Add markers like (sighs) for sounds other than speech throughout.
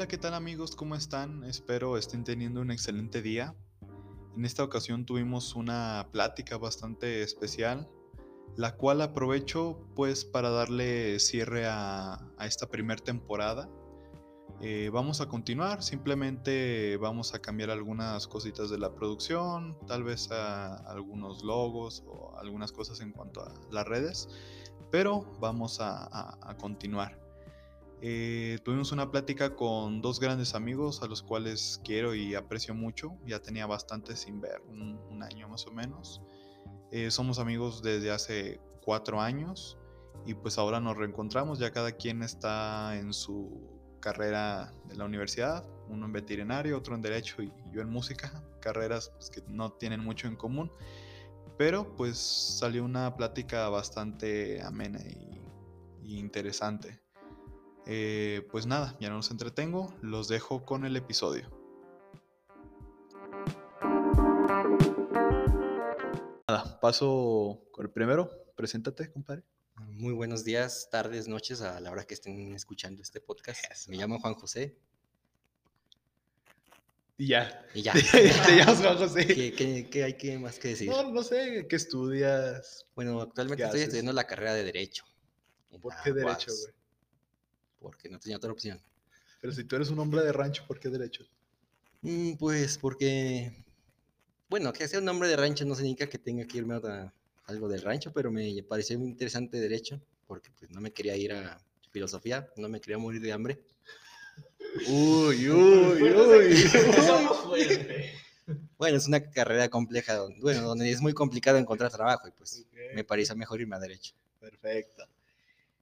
Hola, ¿qué tal amigos? ¿Cómo están? Espero estén teniendo un excelente día. En esta ocasión tuvimos una plática bastante especial, la cual aprovecho pues para darle cierre a, esta primera temporada. Eh, vamos a continuar, simplemente vamos a cambiar algunas cositas de la producción, tal vez algunos logos o algunas cosas en cuanto a las redes, pero vamos a continuar. Eh, tuvimos una plática con dos grandes amigos a los cuales quiero y aprecio mucho. Ya tenía bastante sin ver, un, año más o menos. Eh, somos amigos desde hace cuatro años y pues ahora nos reencontramos. Ya cada quien está en su carrera de la universidad, uno en veterinario, otro en derecho y yo en música, carreras pues, que no tienen mucho en común. Pero pues salió una plática bastante amena y interesante. Eh, pues nada, ya no los entretengo, los dejo con el episodio. Nada, paso con el primero. Preséntate, compadre. Muy buenos días, tardes, noches, a la hora que estén escuchando este podcast. Me llamo Juan José. Y ya. Y ya. (laughs) Te llamas Juan José. ¿Qué, hay que más que decir? No, no sé, ¿qué estudias? Bueno, actualmente estoy estudiando la carrera de Derecho. ¿Por qué Derecho, güey? Porque no tenía otra opción. Pero si tú eres un hombre de rancho, ¿por qué derecho? Mm, pues porque, bueno, que sea un hombre de rancho no significa que tenga que irme a algo del rancho, pero me pareció muy interesante derecho, porque pues no me quería ir a filosofía, no me quería morir de hambre. Uy, uy, uy. bueno, (laughs) es una carrera compleja, bueno, donde es muy complicado encontrar trabajo y pues me pareció mejor irme a derecho. Perfecto.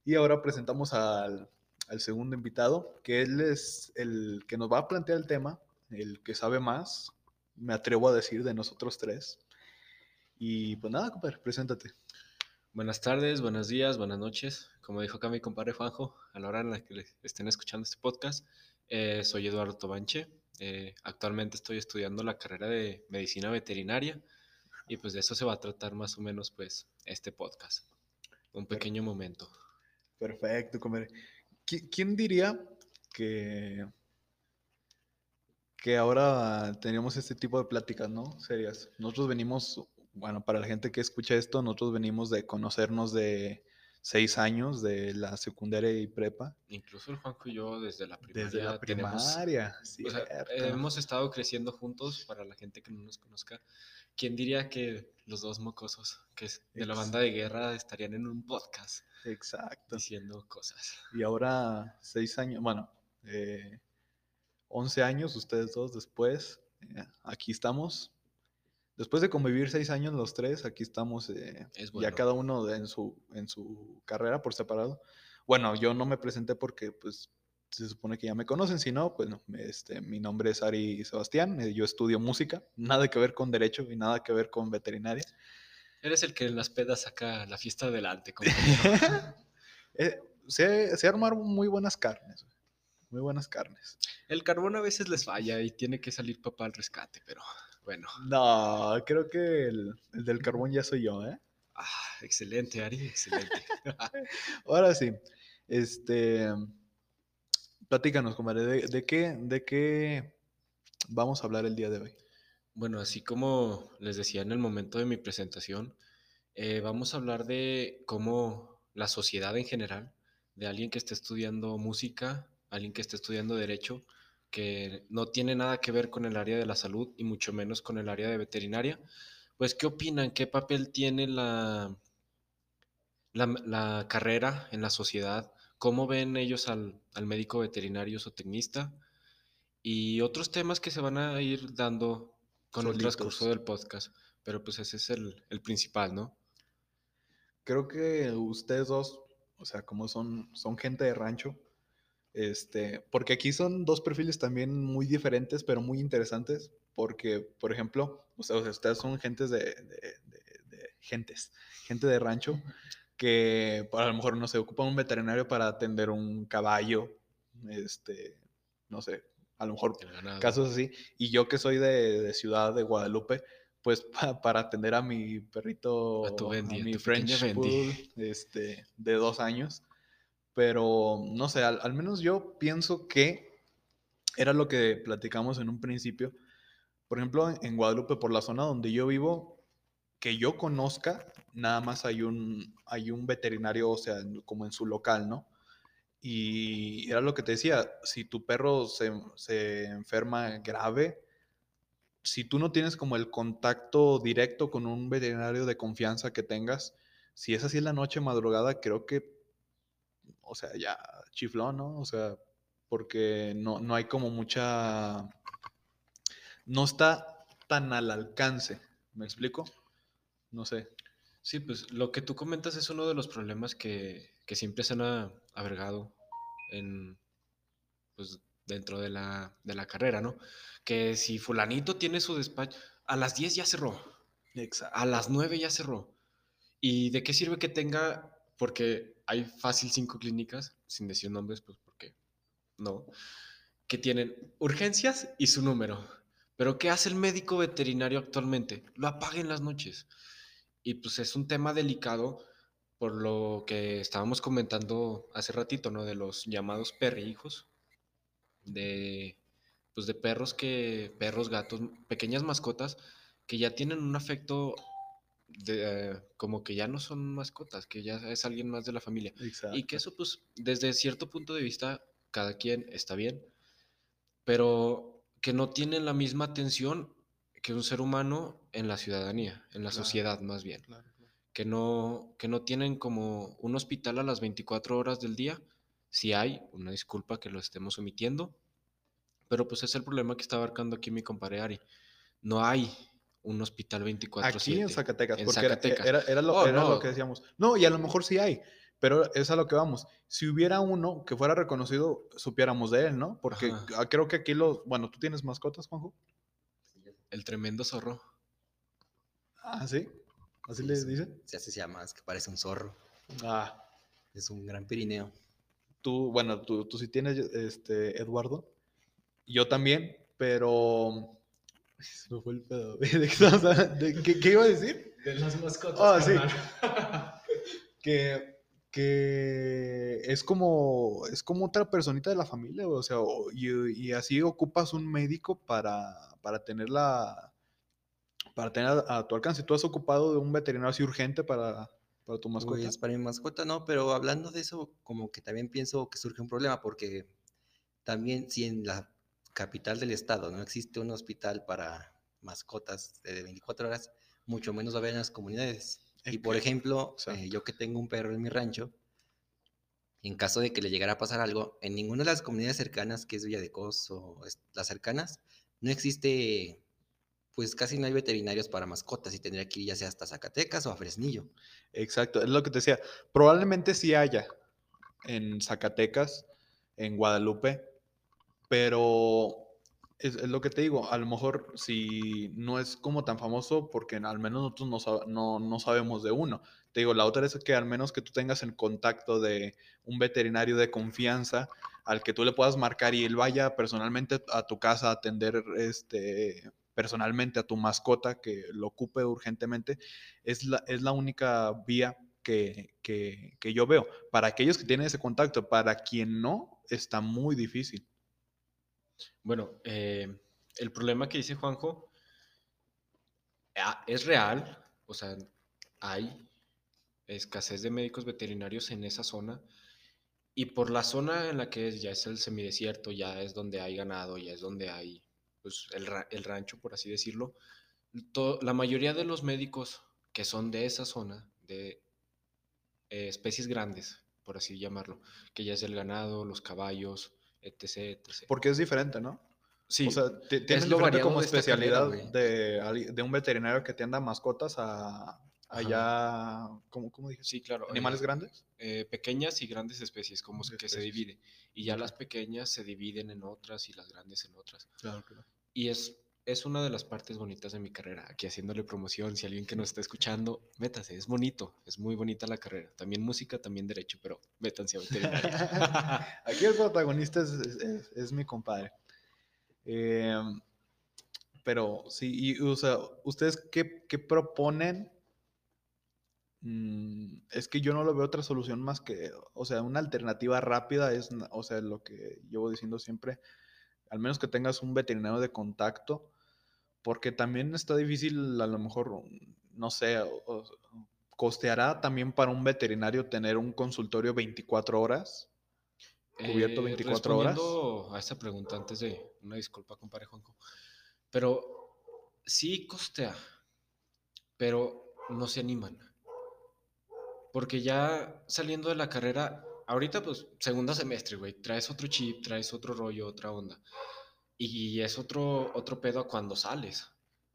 Y ahora presentamos al al segundo invitado, que él es el que nos va a plantear el tema, el que sabe más, me atrevo a decir, de nosotros tres. Y pues nada, compadre, preséntate. Buenas tardes, buenos días, buenas noches. Como dijo acá mi compadre Juanjo, a la hora en la que estén escuchando este podcast, eh, soy Eduardo Tobanche. Eh, actualmente estoy estudiando la carrera de medicina veterinaria y pues de eso se va a tratar más o menos pues este podcast. Un pequeño momento. Perfecto, compadre. ¿Quién diría que, que ahora tenemos este tipo de pláticas, ¿no? Serias. Nosotros venimos, bueno, para la gente que escucha esto, nosotros venimos de conocernos de seis años de la secundaria y prepa. Incluso el Juanjo y yo desde la primaria. Desde la primaria, sí. hemos estado creciendo juntos, para la gente que no nos conozca. ¿Quién diría que los dos mocosos, que es de la banda de guerra, estarían en un podcast? Exacto. Diciendo cosas. Y ahora, seis años, bueno, eh, once años, ustedes dos después, eh, aquí estamos. Después de convivir seis años los tres, aquí estamos eh, ya cada uno en, su, en su carrera por separado. Bueno, yo no me presenté porque pues se supone que ya me conocen, si no, pues no, este, mi nombre es Ari Sebastián, yo estudio música, nada que ver con derecho y nada que ver con veterinaria. Eres el que en las pedas saca la fiesta adelante. (laughs) eh, se, se armaron muy buenas carnes. Muy buenas carnes. El carbón a veces les falla y tiene que salir papá al rescate, pero bueno. No, creo que el, del carbón ya soy yo, ¿eh? Ah, excelente, Ari, excelente. (laughs) Ahora sí, este, platícanos, comadre, ¿de, qué, ¿de qué vamos a hablar el día de hoy? Bueno, así como les decía en el momento de mi presentación, eh, vamos a hablar de cómo la sociedad en general, de alguien que esté estudiando música, alguien que esté estudiando derecho, que no tiene nada que ver con el área de la salud y mucho menos con el área de veterinaria, pues ¿qué opinan? ¿Qué papel tiene la, la, carrera en la sociedad? ¿Cómo ven ellos al, al médico veterinario o tecnista? Y otros temas que se van a ir dando con el transcurso del podcast. Pero pues ese es el, principal, ¿no? Creo que ustedes dos, o sea, como son, son gente de rancho, este, porque aquí son dos perfiles también muy diferentes, pero muy interesantes, porque, por ejemplo, ustedes, ustedes son gentes de, de, gentes, gente de rancho, que a lo mejor no se ocupa un veterinario para atender un caballo, este, no sé, a lo mejor casos así. Y yo que soy de, ciudad de Guadalupe, pues para atender a mi perrito, a, mi French este, de dos años. Pero no sé, al, menos yo pienso que era lo que platicamos en un principio. Por ejemplo, en Guadalupe, por la zona donde yo vivo, que yo conozca, nada más hay un, hay un veterinario, o sea, como en su local, ¿no? Y era lo que te decía, si tu perro se, se enferma grave, si tú no tienes como el contacto directo con un veterinario de confianza que tengas, si es así en la noche madrugada, creo que, o sea, ya chiflón, ¿no? O sea, porque no, no hay como mucha, no está tan al alcance, ¿me explico? No sé. Sí, pues lo que tú comentas es uno de los problemas que, que siempre se han avergado en, pues, dentro de la, de la carrera, ¿no? Que si fulanito tiene su despacho, a las 10 ya cerró, Exacto. a las 9 ya cerró. ¿Y de qué sirve que tenga? Porque hay fácil cinco clínicas, sin decir nombres, pues porque no, que tienen urgencias y su número. Pero ¿qué hace el médico veterinario actualmente? Lo apaga en las noches. Y pues es un tema delicado por lo que estábamos comentando hace ratito, ¿no? De los llamados perrijos, de, pues de perros que, perros, gatos, pequeñas mascotas que ya tienen un afecto de, eh, como que ya no son mascotas, que ya es alguien más de la familia. Exacto. Y que eso, pues, desde cierto punto de vista, cada quien está bien, pero que no tienen la misma atención que un ser humano en la ciudadanía, en la Claro. sociedad más bien. Claro, claro. Que no, que no tienen como un hospital a las 24 horas del día. Si hay, una disculpa que lo estemos omitiendo, pero pues es el problema que está abarcando aquí mi compadre Ari. No hay un hospital 24/7. Aquí en Zacatecas, En porque era- Zacatecas. Era, era lo, Oh, era lo no. que decíamos. No, y a lo mejor sí hay, pero es a lo que vamos. Si hubiera uno que fuera reconocido, supiéramos de él, ¿no? Porque Ajá. ah, creo que aquí los... Bueno, ¿tú tienes mascotas, Juanjo? El tremendo zorro. Ah, ¿sí? ¿Así Sí, les sí. dicen? Se llama, es que parece un zorro. Ah, Es un gran pirineo. tú, bueno, tú, tú sí tienes, este, Eduardo. Yo también, pero... Se me fue el pedo. (laughs) ¿De qué, estabas hablando? ¿De qué- qué iba a decir? De las mascotas. Ah, sí. (laughs) que, que es como es como otra personita de la familia, o sea, y, así ocupas un médico para, para tener la para tener a, tu alcance. ¿Tú has ocupado de un veterinario urgente para, para tu mascota? Pues para mi mascota no, pero hablando de eso, como que también pienso que surge un problema porque también si en la capital del estado no existe un hospital para mascotas de 24 horas, mucho menos va a haber en las comunidades. Y por ejemplo, eh, yo que tengo un perro en mi rancho, en caso de que le llegara a pasar algo, en ninguna de las comunidades cercanas, que es Villa de Cos o las cercanas, no existe, pues casi no hay veterinarios para mascotas y tendría que ir ya sea hasta Zacatecas o a Fresnillo. Exacto, es lo que te decía. Probablemente sí haya en Zacatecas, en Guadalupe, pero es, es lo que te digo, a lo mejor si no es como tan famoso, porque al menos nosotros no, no, no sabemos de uno. Te digo, la otra es que al menos que tú tengas el contacto de un veterinario de confianza al que tú le puedas marcar y él vaya personalmente a tu casa a atender este, personalmente a tu mascota que lo ocupe urgentemente, es la, es la única vía que, que- que yo veo. Para aquellos que tienen ese contacto, para quien no, está muy difícil. Bueno, eh, el problema que dice Juanjo ah, es real, o sea, hay escasez de médicos veterinarios en esa zona y por la zona en la que es, ya es el semidesierto, ya es donde hay ganado, ya es donde hay pues, el, ra- el rancho, por así decirlo, la mayoría de los médicos que son de esa zona, de eh, especies grandes, por así llamarlo, que ya es el ganado, los caballos, etc. etc. Porque es diferente, ¿no? Sí, O sea, tienes lo como de esta carrera, especialidad de, un veterinario que atienda mascotas a allá, ¿cómo, cómo dije? sí, claro. ¿Animales eh, grandes? eh, pequeñas y grandes especies, como De que se especies. divide. Y ya las pequeñas se dividen en otras y las grandes en otras. Claro, claro. Y es, es una de las partes bonitas de mi carrera, aquí haciéndole promoción. Si alguien que nos está escuchando, métase, es bonito, es muy bonita la carrera. También música, también derecho, pero métanse a veterinaria. (laughs) Aquí el protagonista es, es- es- mi compadre. Em, pero sí, y, o sea, ¿ustedes qué, qué proponen? Mm, es que yo no lo veo otra solución más que, o sea, una alternativa rápida es, o sea, lo que llevo diciendo siempre, al menos que tengas un veterinario de contacto, porque también está difícil, a lo mejor, no sé, costeará también para un veterinario tener un consultorio 24 horas, cubierto 24 horas. a esa pregunta antes de una disculpa, compadre Juanco, pero sí costea, pero no se animan. Porque ya saliendo de la carrera, ahorita pues segundo semestre, güey, traes otro chip, traes otro rollo, otra onda. Y es otro, otro pedo cuando sales,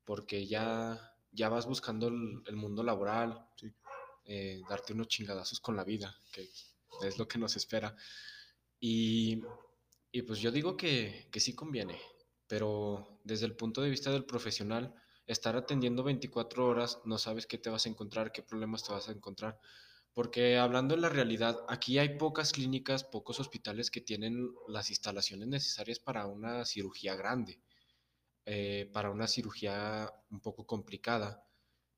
porque ya, ya vas buscando el, mundo laboral, eh, darte unos chingadazos con la vida, que es lo que nos espera. Y, y pues yo digo que, que sí conviene, pero desde el punto de vista del profesional, estar atendiendo 24 horas, no sabes qué te vas a encontrar, qué problemas te vas a encontrar. Porque hablando en la realidad, aquí hay pocas clínicas, pocos hospitales que tienen las instalaciones necesarias para una cirugía grande, eh, para una cirugía un poco complicada.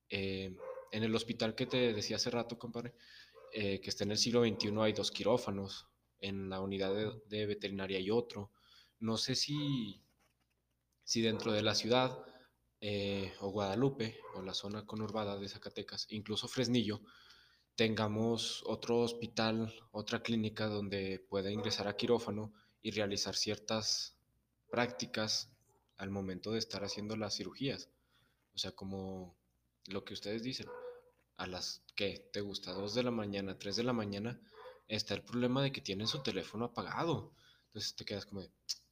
Eh, en el hospital que te decía hace rato, compadre, eh, que está en el siglo XXI hay dos quirófanos, en la unidad de, veterinaria hay otro. No sé si, si dentro de la ciudad o Guadalupe o la zona conurbada de Zacatecas, incluso Fresnillo, tengamos otro hospital, otra clínica donde pueda ingresar a quirófano y realizar ciertas prácticas al momento de estar haciendo las cirugías. O sea, como lo que ustedes dicen, a las que te gusta, 2 de la mañana, 3 de la mañana, está el problema de que tienen su teléfono apagado. Entonces te quedas como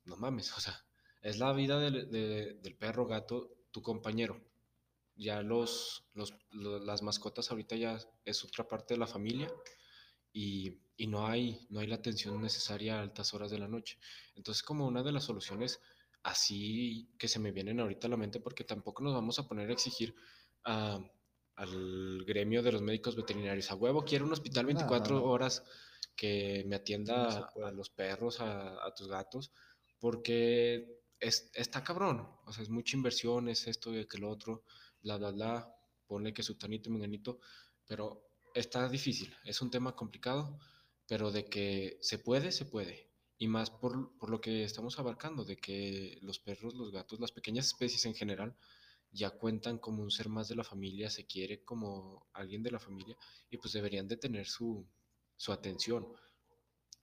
no mames, (laughs) o sea, es la vida del, del perro, gato, tu compañero ya los, las mascotas ahorita ya es otra parte de la familia y, no, hay, no hay la atención necesaria a altas horas de la noche. Entonces como una de las soluciones así que se me vienen ahorita a la mente porque tampoco nos vamos a poner a exigir al gremio de los médicos veterinarios. A huevo, quiero un hospital 24 horas que me atienda a los perros, a, tus gatos, porque es, está cabrón. O sea, es mucha inversión, es esto y que lo otro bla, bla, bla, pone que su tanito y menganito, pero está difícil, es un tema complicado, pero de que se puede, se puede. Y más por, por, lo que estamos abarcando, de que los perros, los gatos, las pequeñas especies en general, ya cuentan como un ser más de la familia, se quiere como alguien de la familia, y pues deberían de tener su, su atención.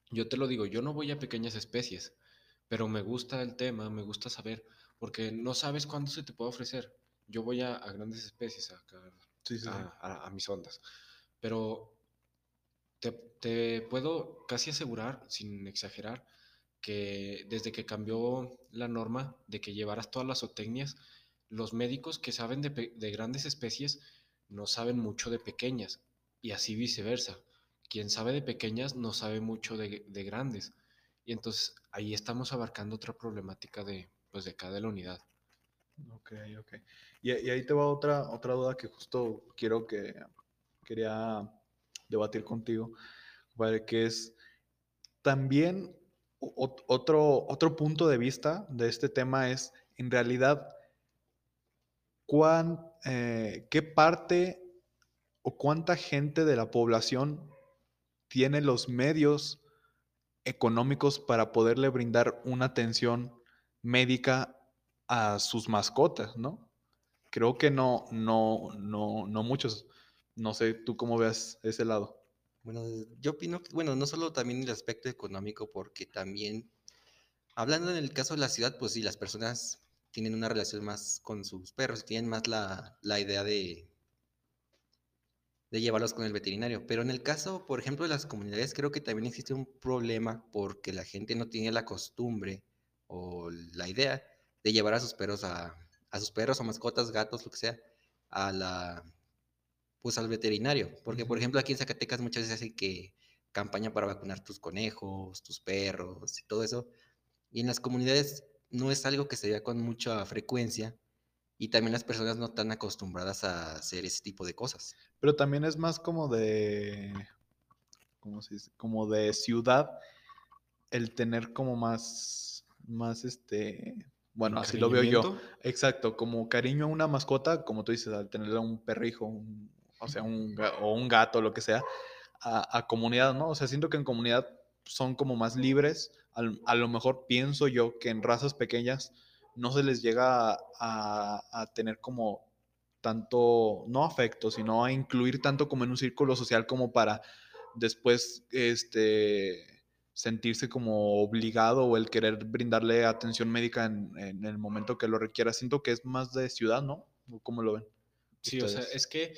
Yo te lo digo, yo no voy a pequeñas especies, pero me gusta el tema, me gusta saber, porque no sabes cuándo se te puede ofrecer yo voy a, grandes especies, a, a, mis ondas, pero te, puedo casi asegurar, sin exagerar, que desde que cambió la norma de que llevaras todas las zootecnias, los médicos que saben de, grandes especies no saben mucho de pequeñas y así viceversa. Quien sabe de pequeñas no sabe mucho de, grandes. Y entonces ahí estamos abarcando otra problemática de, pues, de cada la unidad. Ok, ok. Y, ahí te va otra, otra duda que justo quiero que quería debatir contigo, que es también otro, otro punto de vista de este tema es, en realidad, eh, qué parte o cuánta gente de la población tiene los medios económicos para poderle brindar una atención médica a sus mascotas, ¿no? Creo que no, no, no, no muchos. No sé, tú cómo veas ese lado. Bueno, yo opino que, bueno, no solo también el aspecto económico, porque también, hablando en el caso de la ciudad, pues sí, las personas tienen una relación más con sus perros, tienen más la, la idea de, de llevarlos con el veterinario. Pero en el caso, por ejemplo, de las comunidades, creo que también existe un problema porque la gente no tiene la costumbre o la idea de llevar a sus perros a, sus perros o mascotas, gatos, lo que sea, a la pues al veterinario, porque por ejemplo aquí en Zacatecas muchas veces hacen que campaña para vacunar tus conejos, tus perros y todo eso, y en las comunidades no es algo que se vea con mucha frecuencia y también las personas no están acostumbradas a hacer ese tipo de cosas. Pero también es más como de ¿cómo se dice? como de ciudad el tener como más más este bueno, así lo veo yo. Exacto, como cariño a una mascota, como tú dices, al tener un perrijo, o sea, un, o un gato, lo que sea, a, comunidad, ¿no? O sea, siento que en comunidad son como más libres al- a lo mejor pienso yo que en razas pequeñas no se les llega a, a- a tener como tanto, no afecto, sino a incluir tanto como en un círculo social como para después este, sentirse como obligado o el querer brindarle atención médica en, en el momento que lo requiera. Siento que es más de ciudad, ¿no? ¿O ¿Cómo lo ven? Sí, o sea, es que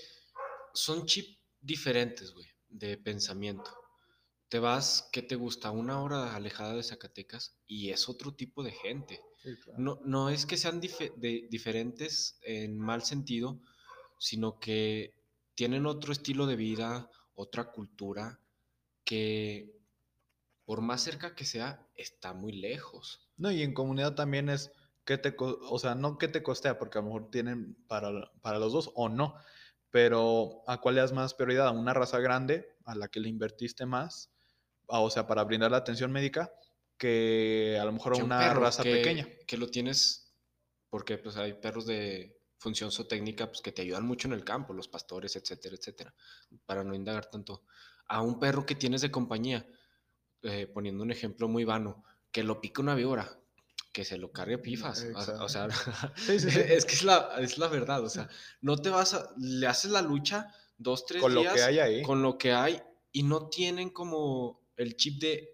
son chips diferentes, güey, de pensamiento. Te vas, ¿qué te gusta? Una hora alejada de Zacatecas y es otro tipo de gente. No, no es que sean de- diferentes en mal sentido, sino que tienen otro estilo de vida, otra cultura, que por más cerca que sea, está muy lejos. No, y en comunidad también es que te, o sea, no que te costea, porque a lo mejor tienen para, para los dos o no, pero ¿a cuál le das más prioridad? ¿A una raza grande a la que le invertiste más? Ah, o sea, para brindar la atención médica, que a lo mejor a un una perro raza que- pequeña. Que lo tienes, porque pues hay perros de función zootécnica pues, que te ayudan mucho en el campo, los pastores, etcétera, etcétera, para no indagar tanto. A un perro que tienes de compañía, eh, poniendo un ejemplo muy vano, que lo pica una víbora, que se lo cargue pifas. O, o sea, (laughs) Sí, sí, sí. es que es la, es la verdad, o sea, no te vas a, le haces la lucha dos, tres Con lo días que hay ahí. con lo que hay y no tienen como el chip de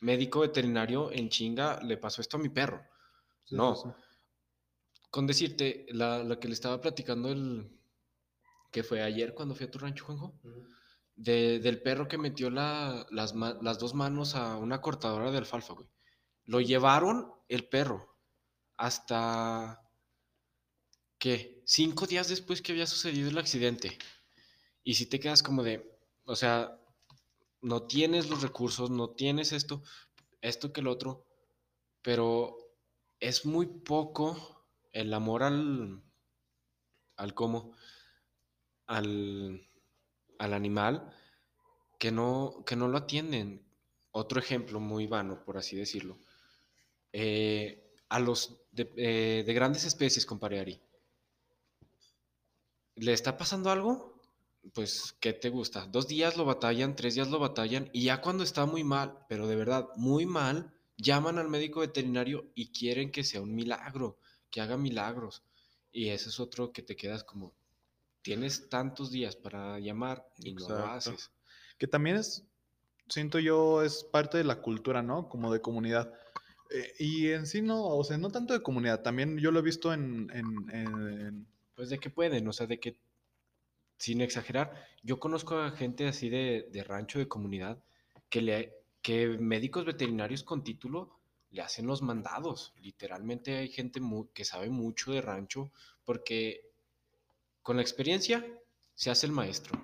médico veterinario en chinga, le pasó esto a mi perro. No. Con decirte, la, la que le estaba platicando el que fue ayer cuando fui a tu rancho, Juanjo, de- del perro que metió la- las, las dos manos a una cortadora de alfalfa, güey. Lo llevaron el perro hasta, ¿qué? Cinco días después que había sucedido el accidente. Y si te quedas como de, o sea, no tienes los recursos, no tienes esto, esto que el otro, pero es muy poco el amor al, al cómo, al, al animal que no, que no lo atienden. Otro ejemplo muy vano, por así decirlo. Eh, a los de, eh, de grandes especies, compadre Ari. ¿Le está pasando algo? Pues, ¿qué te gusta? Dos días lo batallan, tres días lo batallan, y ya cuando está muy mal, pero de verdad, muy mal, llaman al médico veterinario y quieren que sea un milagro, que haga milagros. Y ese es otro que te quedas como, tienes tantos días para llamar y no lo haces. Que también es, siento yo, es parte de la cultura, ¿no? Como de comunidad. Eh, y en sí no, o sea, no tanto de comunidad, también yo lo he visto en, en- Pues de que pueden, o sea, de que, sin exagerar, yo conozco a gente así de, de rancho, de comunidad, que, le, que médicos veterinarios con título le hacen los mandados. Literalmente hay gente que sabe mucho de rancho porque con la experiencia se hace el maestro.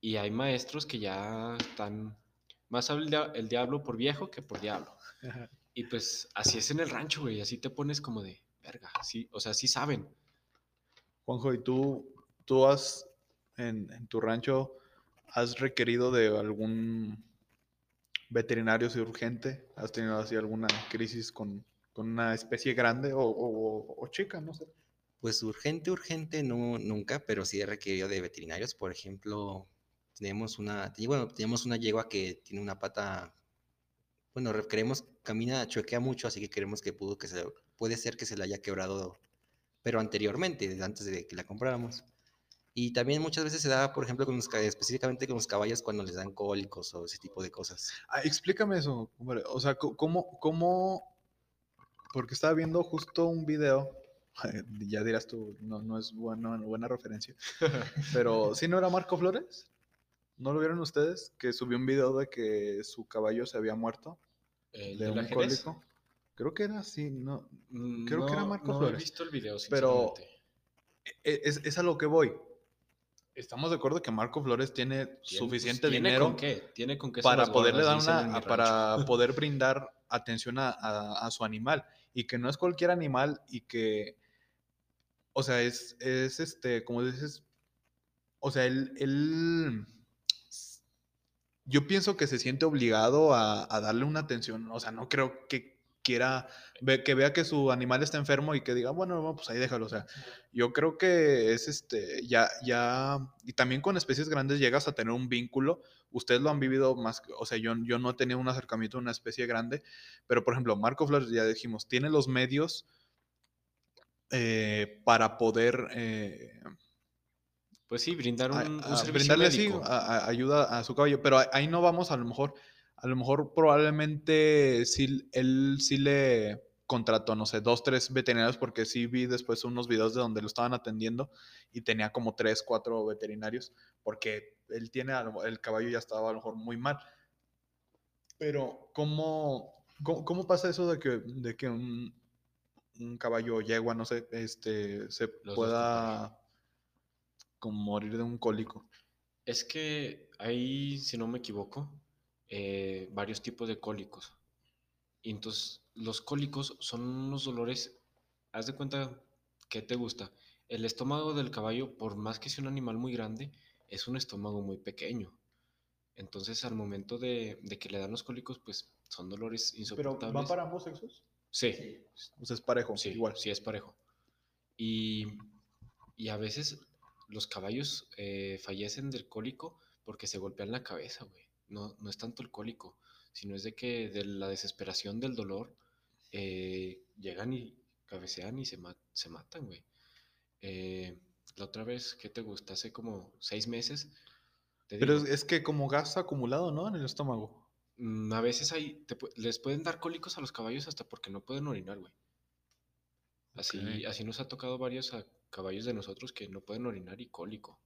Y hay maestros que ya están, más habla el, dia- el diablo por viejo que por diablo. Y pues así es en el rancho, güey, así te pones como de, verga, sí, o sea, sí saben. Juanjo, ¿y tú, tú has, en, en tu rancho, has requerido de algún veterinario urgente? ¿Has tenido así alguna crisis con, con una especie grande o, o- o chica, no sé? Pues urgente, urgente, no, nunca, pero sí he requerido de veterinarios. Por ejemplo, tenemos una, bueno, tenemos una yegua que tiene una pata, bueno, re- queremos, camina, choquea mucho, así que queremos que pudo que se, puede ser que se la haya quebrado, pero anteriormente, antes de que la compráramos. Y también muchas veces se da, por ejemplo, con los, ca- específicamente con los caballos cuando les dan cólicos o ese tipo de cosas. Ah, explícame eso, hombre. O sea, ¿cómo, cómo? Porque estaba viendo justo un video. (laughs) Ya dirás tú, no, no es bueno, buena referencia. (laughs) Pero, ¿sí no era Marco Flores? ¿No lo vieron ustedes? Que subió un video de que su caballo se había muerto ¿El de un cólico. Creo que era así, no. Mm, Creo que era no- Marco no Flores. he visto el video, Pero- e- Es, es a lo que voy. Estamos de acuerdo que Marco Flores tiene Tiene- suficiente pues, ¿tiene dinero con qué? Tiene con qué para poderle dar una, para (laughs) poder brindar atención a, a- a su animal y que no es cualquier animal y que, o sea, es, es este, como dices, o sea, él, él- yo pienso que se siente obligado a, darle una atención, o sea, no creo que quiera, que vea que su animal está enfermo y que diga, bueno, no, pues ahí déjalo. O sea, yo creo que es este, ya, ya, y también con especies grandes llegas a tener un vínculo. Ustedes lo han vivido más, o sea, yo, yo no he tenido un acercamiento a una especie grande, pero por ejemplo, Marco Flores, ya dijimos, tiene los medios eh, para poder eh, Pues sí, brindar un, a- un a servicio brindarle médico. a- ayuda a su caballo, pero ahí- no vamos a lo mejor, a lo mejor probablemente sí, él sí le contrató, no sé, dos, tres veterinarios, porque sí vi después unos videos de donde lo estaban atendiendo y tenía como tres, cuatro veterinarios, porque él tiene, el caballo ya estaba a lo mejor muy mal. Pero, ¿cómo, cómo, cómo pasa eso de que, de que un, un caballo yegua, no sé, este, se pueda como morir de un cólico? Es que hay, si no me equivoco, eh, varios tipos de cólicos. Y entonces, los cólicos son unos dolores, haz de cuenta que te gusta. El estómago del caballo, por más que sea un animal muy grande, es un estómago muy pequeño. Entonces, al momento de, de que le dan los cólicos, pues son dolores ¿Pero insoportables. va para ambos sexos? Sí, O sea, es parejo, sí, igual. sí es parejo. Y, y a veces los caballos eh, fallecen del cólico porque se golpean la cabeza, güey. No, no es tanto el cólico, sino es de que de la desesperación del dolor eh, llegan y cabecean y se, ma- se matan, güey. Eh, la otra vez, ¿qué te gusta? Hace como seis meses. Pero digo, es, que como gas acumulado, ¿no? En el estómago. mm, a veces hay, te les pueden dar cólicos a los caballos hasta porque no pueden orinar, güey. Así, así nos ha tocado varios a caballos de nosotros que no pueden orinar y cólico.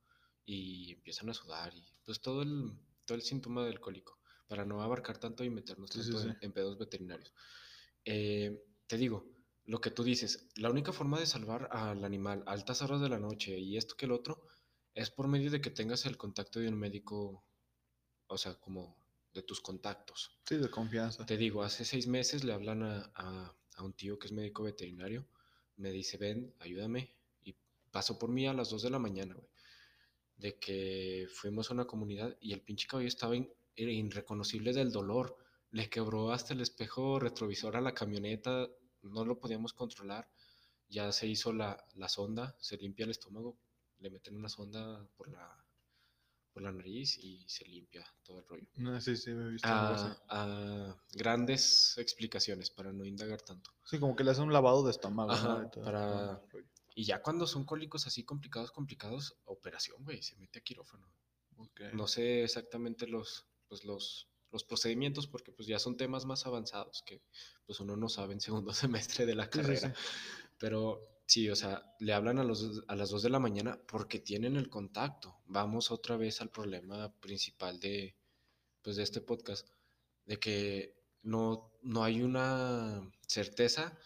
Y empiezan a sudar y pues todo el, todo el síntoma del cólico. Para no abarcar tanto y meternos Sí, sí, tanto en, sí. en pedos veterinarios. Eh, te digo, lo que tú dices, la única forma de salvar al animal a altas horas de la noche y esto que el otro es por medio de que tengas el contacto de un médico, o sea, como de tus contactos. Sí, de confianza. Te digo, hace seis meses le hablan a, a- a un tío que es médico veterinario. Me dice, ven, ayúdame. Pasó por mí a las 2 de la mañana, güey. De que fuimos a una comunidad y el pinche caballo estaba in- irreconocible del dolor. Le quebró hasta el espejo retrovisor a la camioneta. No lo podíamos controlar. Ya se hizo la, la sonda, se limpia el estómago. Le meten una sonda por la, por la nariz y se limpia todo el rollo No, sí, sí, he visto algo así. a, a grandes explicaciones para no indagar tanto. Sí, como que le hace un lavado de estómago, para-. Y ya cuando son cólicos así complicados, complicados, operación, güey, se mete a quirófano. No sé exactamente los, pues los, los procedimientos porque pues ya son temas más avanzados que pues uno no sabe en segundo (laughs) semestre de la sí, carrera. sí. Pero sí, o sea, le hablan a, los, a las 2 de la mañana porque tienen el contacto. Vamos otra vez al problema principal de, pues, de este podcast, de que no, no hay una certeza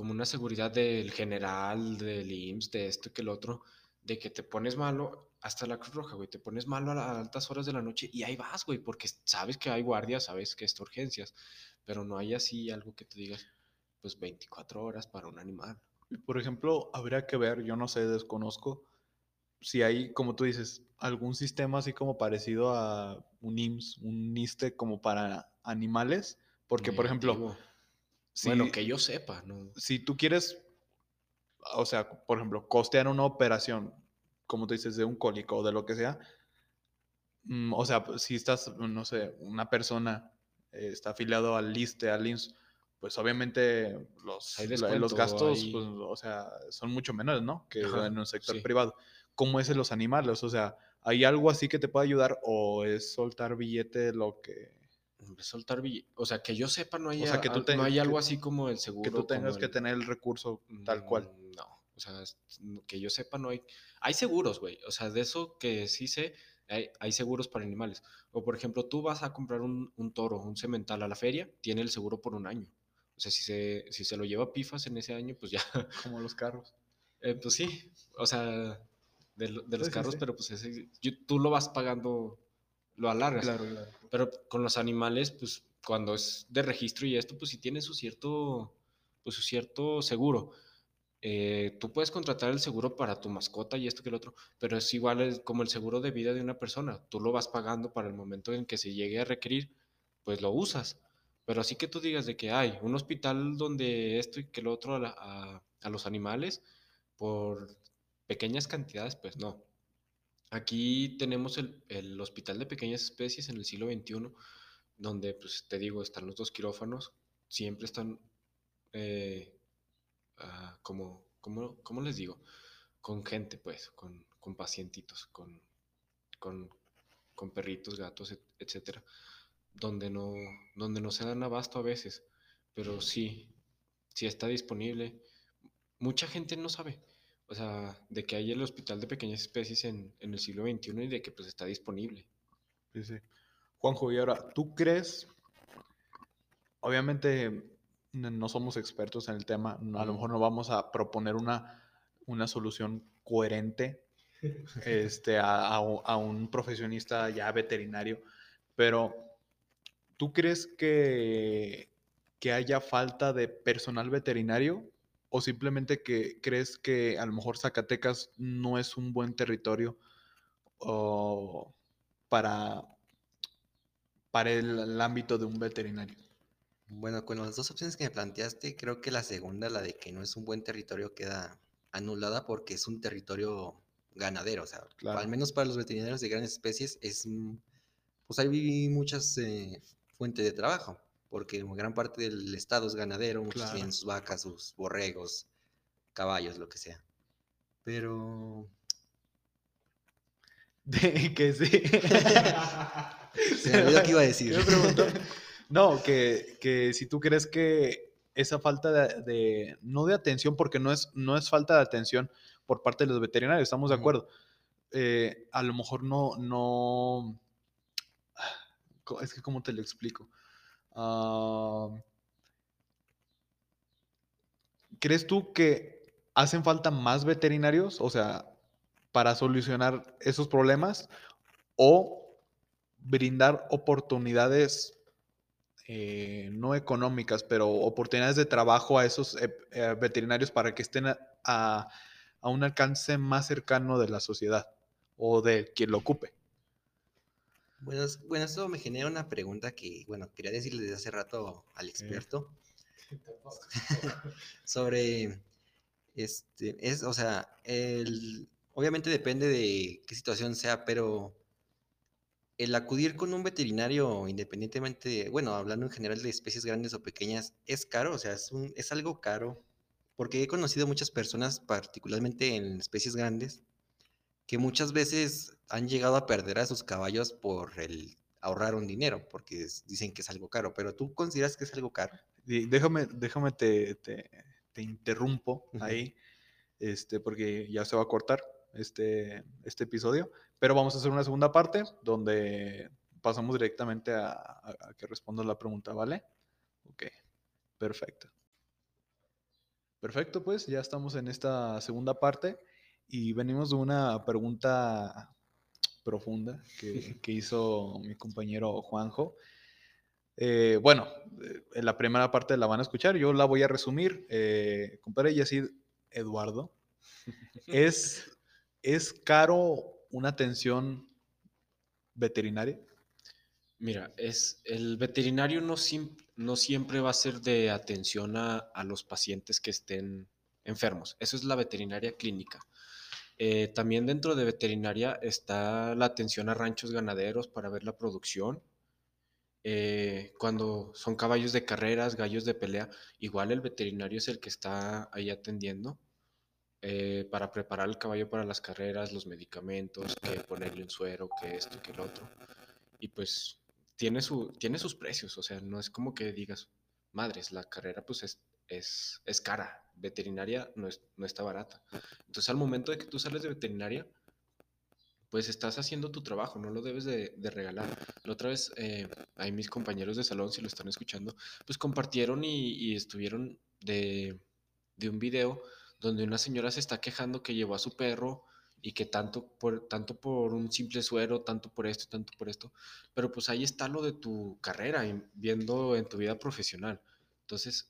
como una seguridad del general, del IMSS, de esto y que el otro, de que te pones malo, hasta la Cruz Roja, güey, te pones malo a, la- a altas horas de la noche y ahí vas, güey, porque sabes que hay guardias, sabes que es urgencias, pero no hay así algo que te digas, pues 24 horas para un animal. Y, Por ejemplo, habría que ver, yo no sé, desconozco, si hay, como tú dices, algún sistema así como parecido a un IMSS, un ISSSTE como para animales, porque, por ejemplo. Si, bueno, que yo sepa, ¿no? si tú quieres, o sea, por ejemplo, costear una operación, como tú dices, de un cólico o de lo que sea, mm, o sea, pues, si estás, no sé, una persona eh, está afiliado al LISTE, al IMSS, pues obviamente los, los gastos, hay- pues, o sea, son mucho menores, ¿no? Que Ajá, en un sector sí. privado. ¿Cómo es en los animales? O sea, ¿hay algo así que te pueda ayudar o es soltar billete lo que... Soltar O sea, que yo sepa, no hay, O sea, que tú te- no hay que- algo así como el seguro. que tú tengas que tener el recurso tal cual? Mm, No, o sea, que yo sepa, no hay. Hay seguros, güey. O sea, de eso que sí sé, hay, hay seguros para animales. O por ejemplo, tú vas a comprar un, un toro, un semental a la feria, tiene el seguro por un año. O sea, si se, si se lo lleva pifas en ese año, pues ya. (laughs) Como los carros. Eh, pues sí, o sea, de, de los Sí, sí, carros, sí. pero pues ese, yo- tú lo vas pagando, lo alargas. Claro, claro. Pero con los animales, pues cuando es de registro y esto, pues sí tiene su cierto, pues su cierto seguro. Eh, tú puedes contratar el seguro para tu mascota y esto que el otro, pero es igual como el seguro de vida de una persona. Tú lo vas pagando para el momento en que se llegue a requerir, pues lo usas. Pero así que tú digas de que hay un hospital donde esto y que lo otro a, a los animales por pequeñas cantidades, pues no. Aquí tenemos el, el, Hospital de Pequeñas Especies en el siglo XXI, donde, pues te digo, están los dos quirófanos, siempre están eh, ah, como, como, ¿cómo les digo? Con gente, pues, con, con pacientitos, con, con, con, perritos, gatos, etcétera, donde no, donde no se dan abasto a veces, pero sí, sí está disponible. Mucha gente no sabe o sea, de que hay el hospital de pequeñas especies en, el siglo XXI y de que pues está disponible. Sí, sí. Juanjo, y ahora, ¿tú crees? Obviamente no somos expertos en el tema, a lo mejor no vamos a proponer una, una solución coherente (laughs) este, a, a, un profesionista ya veterinario, pero ¿tú crees que, que haya falta de personal veterinario o simplemente que crees que a lo mejor Zacatecas no es un buen territorio para, para el, ámbito de un veterinario? Bueno, con las dos opciones que me planteaste, creo que la segunda, la de que no es un buen territorio, queda anulada porque es un territorio ganadero, o sea, al menos para los veterinarios de grandes especies es, pues hay muchas eh, fuentes de trabajo porque gran parte del estado es ganadero, muchos tienen sus vacas, sus borregos, caballos, lo que sea. Pero... (laughs) De que sí. (laughs) Se me olvidó que iba a decir. (laughs) No, que, que, si tú crees que esa falta de, no de atención, porque no es, no es falta de atención por parte de los veterinarios, estamos de acuerdo. Eh, a lo mejor no, no, (sighs) es que cómo te lo explico. ¿Crees tú que hacen falta más veterinarios, o sea, para solucionar esos problemas o brindar oportunidades eh, no económicas, pero oportunidades de trabajo a esos eh, eh, veterinarios para que estén a, a, un alcance más cercano de la sociedad o de quien lo ocupe? Bueno, bueno, esto me genera una pregunta que, bueno, quería decirle desde hace rato al experto. (laughs) (laughs) Sobre, este, es, o sea, el, obviamente depende de qué situación sea, pero el acudir con un veterinario, independientemente, bueno, hablando en general de especies grandes o pequeñas, es caro, o sea, es, un, es algo caro, porque he conocido muchas personas, particularmente en especies grandes, que muchas veces han llegado a perder a sus caballos por el ahorrar un dinero, porque dicen que es algo caro, pero tú consideras que es algo caro. Déjame, déjame te, te, interrumpo ahí, este, porque ya se va a cortar este, este episodio, pero vamos a hacer una segunda parte donde pasamos directamente a, a que respondas la pregunta, ¿vale? Ok, perfecto. Perfecto, pues ya estamos en esta segunda parte y venimos de una pregunta profunda que, (laughs) hizo mi compañero Juanjo. Eh, bueno, en eh, la primera parte la van a escuchar, yo la voy a resumir. Eh, compadre Yacid Eduardo, (laughs) ¿es, ¿es caro una atención veterinaria? Mira, es, el veterinario no, no siempre va a ser de atención a, a los pacientes que estén enfermos. Eso es la veterinaria clínica. Eh, también dentro de veterinaria está la atención a ranchos ganaderos para ver la producción. Eh, cuando son caballos de carreras, gallos de pelea, igual el veterinario es el que está ahí atendiendo eh, para preparar el caballo para las carreras, los medicamentos, que ponerle un suero, que esto, que el otro. Y pues tiene, su, tiene sus precios, o sea, no es como que digas, madres, la carrera pues es, es, es cara, veterinaria no, no está barata. Entonces al momento de que tú sales de veterinaria, pues estás haciendo tu trabajo, no lo debes de, regalar. La otra vez, eh, ahí mis compañeros de salón, si lo están escuchando, pues compartieron y, estuvieron de, de, un video donde una señora se está quejando que llevó a su perro y que tanto por, tanto por un simple suero, tanto por esto, tanto por esto, pero pues ahí está lo de tu carrera, viendo en tu vida profesional. Entonces,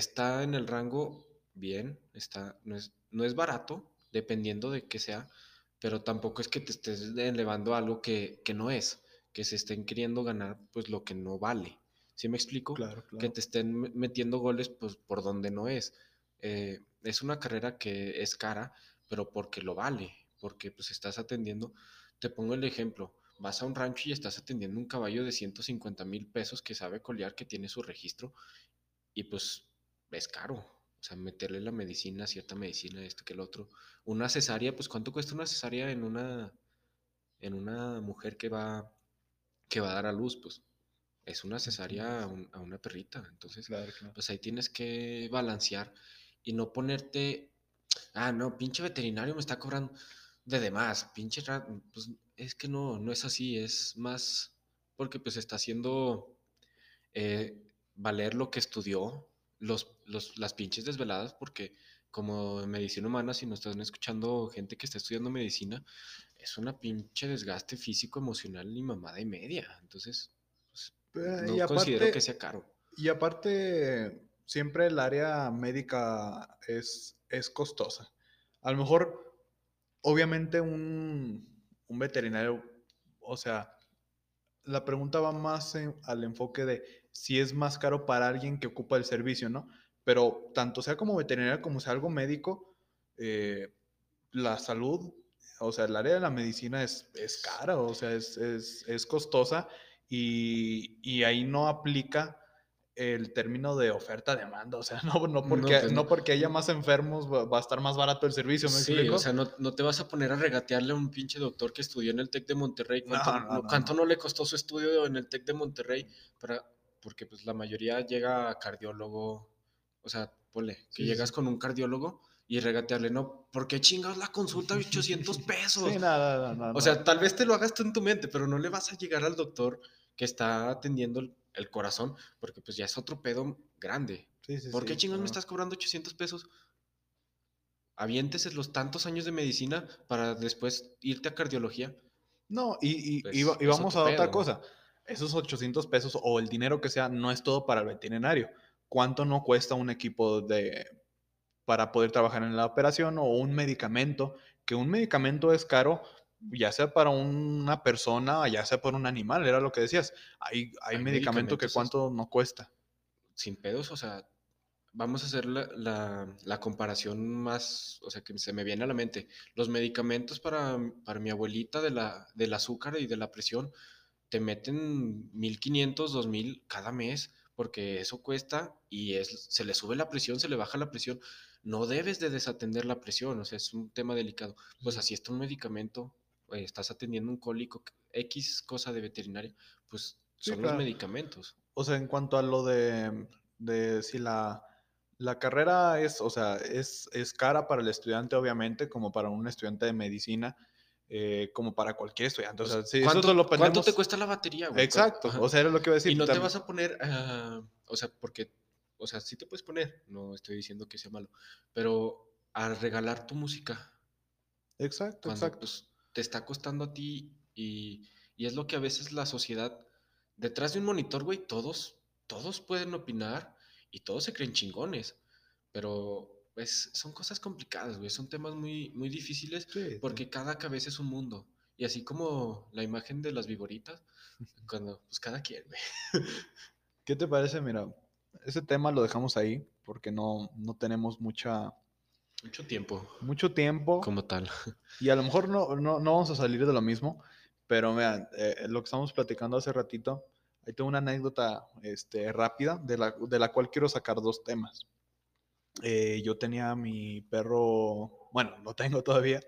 está en el rango bien, está, no, es, no es barato, dependiendo de qué sea, pero tampoco es que te estés elevando algo que, no es, que se estén queriendo ganar pues lo que no vale. ¿Sí me explico? Claro, Que claro. te estén me- metiendo goles pues, por donde no es. Eh, es una carrera que es cara, pero porque lo vale, porque pues estás atendiendo. Te pongo el ejemplo, vas a un rancho y estás atendiendo un caballo de 150 mil pesos que sabe colear, que tiene su registro, y pues es caro. O sea, meterle la medicina, cierta medicina, esto que el otro. Una cesárea, pues ¿cuánto cuesta una cesárea en una, en una mujer que va, que va a dar a luz? Pues es una cesárea a, un- a una perrita. Entonces, Claro, claro. pues ahí tienes que balancear y no ponerte, ah, no, pinche veterinario me está cobrando de demás, pinche, pues es que no, no es así, es más porque pues está haciendo eh, valer lo que estudió, los, los, las pinches desveladas, porque como medicina humana, si nos están escuchando gente que está estudiando medicina, es una pinche desgaste físico, emocional y mamada y media. Entonces, pues, Eh, no considero que sea caro. Y aparte, siempre el área médica es, es costosa. A lo mejor, obviamente, un, un veterinario, o sea, la pregunta va más en- al enfoque de si es más caro para alguien que ocupa el servicio, ¿no? Pero tanto sea como veterinario como sea algo médico, eh, la salud, o sea, el área de la medicina es, es cara, o sea, es, es, es costosa y, y ahí no aplica el término de oferta-demanda, o sea, (laughs) no, no, porque, pues no no. porque haya más enfermos va, a estar más barato el servicio, ¿me Sí, explico? o sea, no, no te vas a poner a regatearle a un pinche doctor que estudió en el TEC de Monterrey. ¿Cuánto No, cuánto no le costó su estudio en el TEC de Monterrey? Para, porque pues la mayoría llega a cardiólogo, o sea, ponle, que Sí, llegas sí. con un cardiólogo y regatearle, no, ¿por qué chingados la consulta 800 (laughs) pesos? Sí, nada, nada, O sea, tal vez te lo hagas tú en tu mente, pero no le vas a llegar al doctor que está atendiendo el, el corazón, porque pues ya es otro pedo grande. ¿Por qué chingados me estás cobrando 800 pesos? Aviéntese los tantos años de medicina para después irte a cardiología. No, y, y, Pues, y y vamos a otra pedo. cosa. Esos 800 pesos o el dinero que sea no es todo para el veterinario. ¿Cuánto no cuesta un equipo de para poder trabajar en la operación o un medicamento? Que un medicamento es caro, ya sea para una persona, ya sea para un animal, era lo que decías. Hay, hay, Hay medicamento que cuánto no cuesta. Sin pedos, o sea, vamos a hacer la, la- la comparación más, o sea, que se me viene a la mente. Los medicamentos para, para mi abuelita de la, del azúcar y de la presión te meten 1500, 2000 cada mes, porque eso cuesta y es, se le sube la presión, se le baja la presión. No debes de desatender la presión, o sea, es un tema delicado. Pues así está un medicamento, eh, estás atendiendo un cólico, X cosa de veterinaria, pues Sí, son claro. los medicamentos. O sea, en cuanto a lo de, de si la, la carrera es, o sea, es, es cara para el estudiante, obviamente, como para un estudiante de medicina, eh, como para cualquier estudiante. O Pues, sea, ¿cuánto, te lo cuánto te ponemos- cuesta la batería, güey? Exacto, Ajá. o sea, era lo que iba a decir. y no te vas a poner, ah, o sea, porque, o sea, sí te puedes poner, no estoy diciendo que sea malo, pero a regalar tu música, Exacto, cuando exacto. pues, te está costando a ti y, y es lo que a veces la sociedad, detrás de un monitor, güey, todos, todos pueden opinar y todos se creen chingones, pero pues son cosas complicadas, güey, son temas muy, muy difíciles Sí, sí. porque cada cabeza es un mundo. Y así como la imagen de las viboritas, (laughs) cuando, pues cada quien, güey. ¿Qué te parece? Mira, ese tema lo dejamos ahí porque no, no tenemos mucha, Mucho tiempo, mucho tiempo como tal. y a lo mejor no, no, no vamos a salir de lo mismo, pero vean, eh, lo que estamos platicando hace ratito, ahí tengo una anécdota este, rápida de la, de la cual quiero sacar dos temas. Eh, yo tenía mi perro, bueno, lo tengo todavía,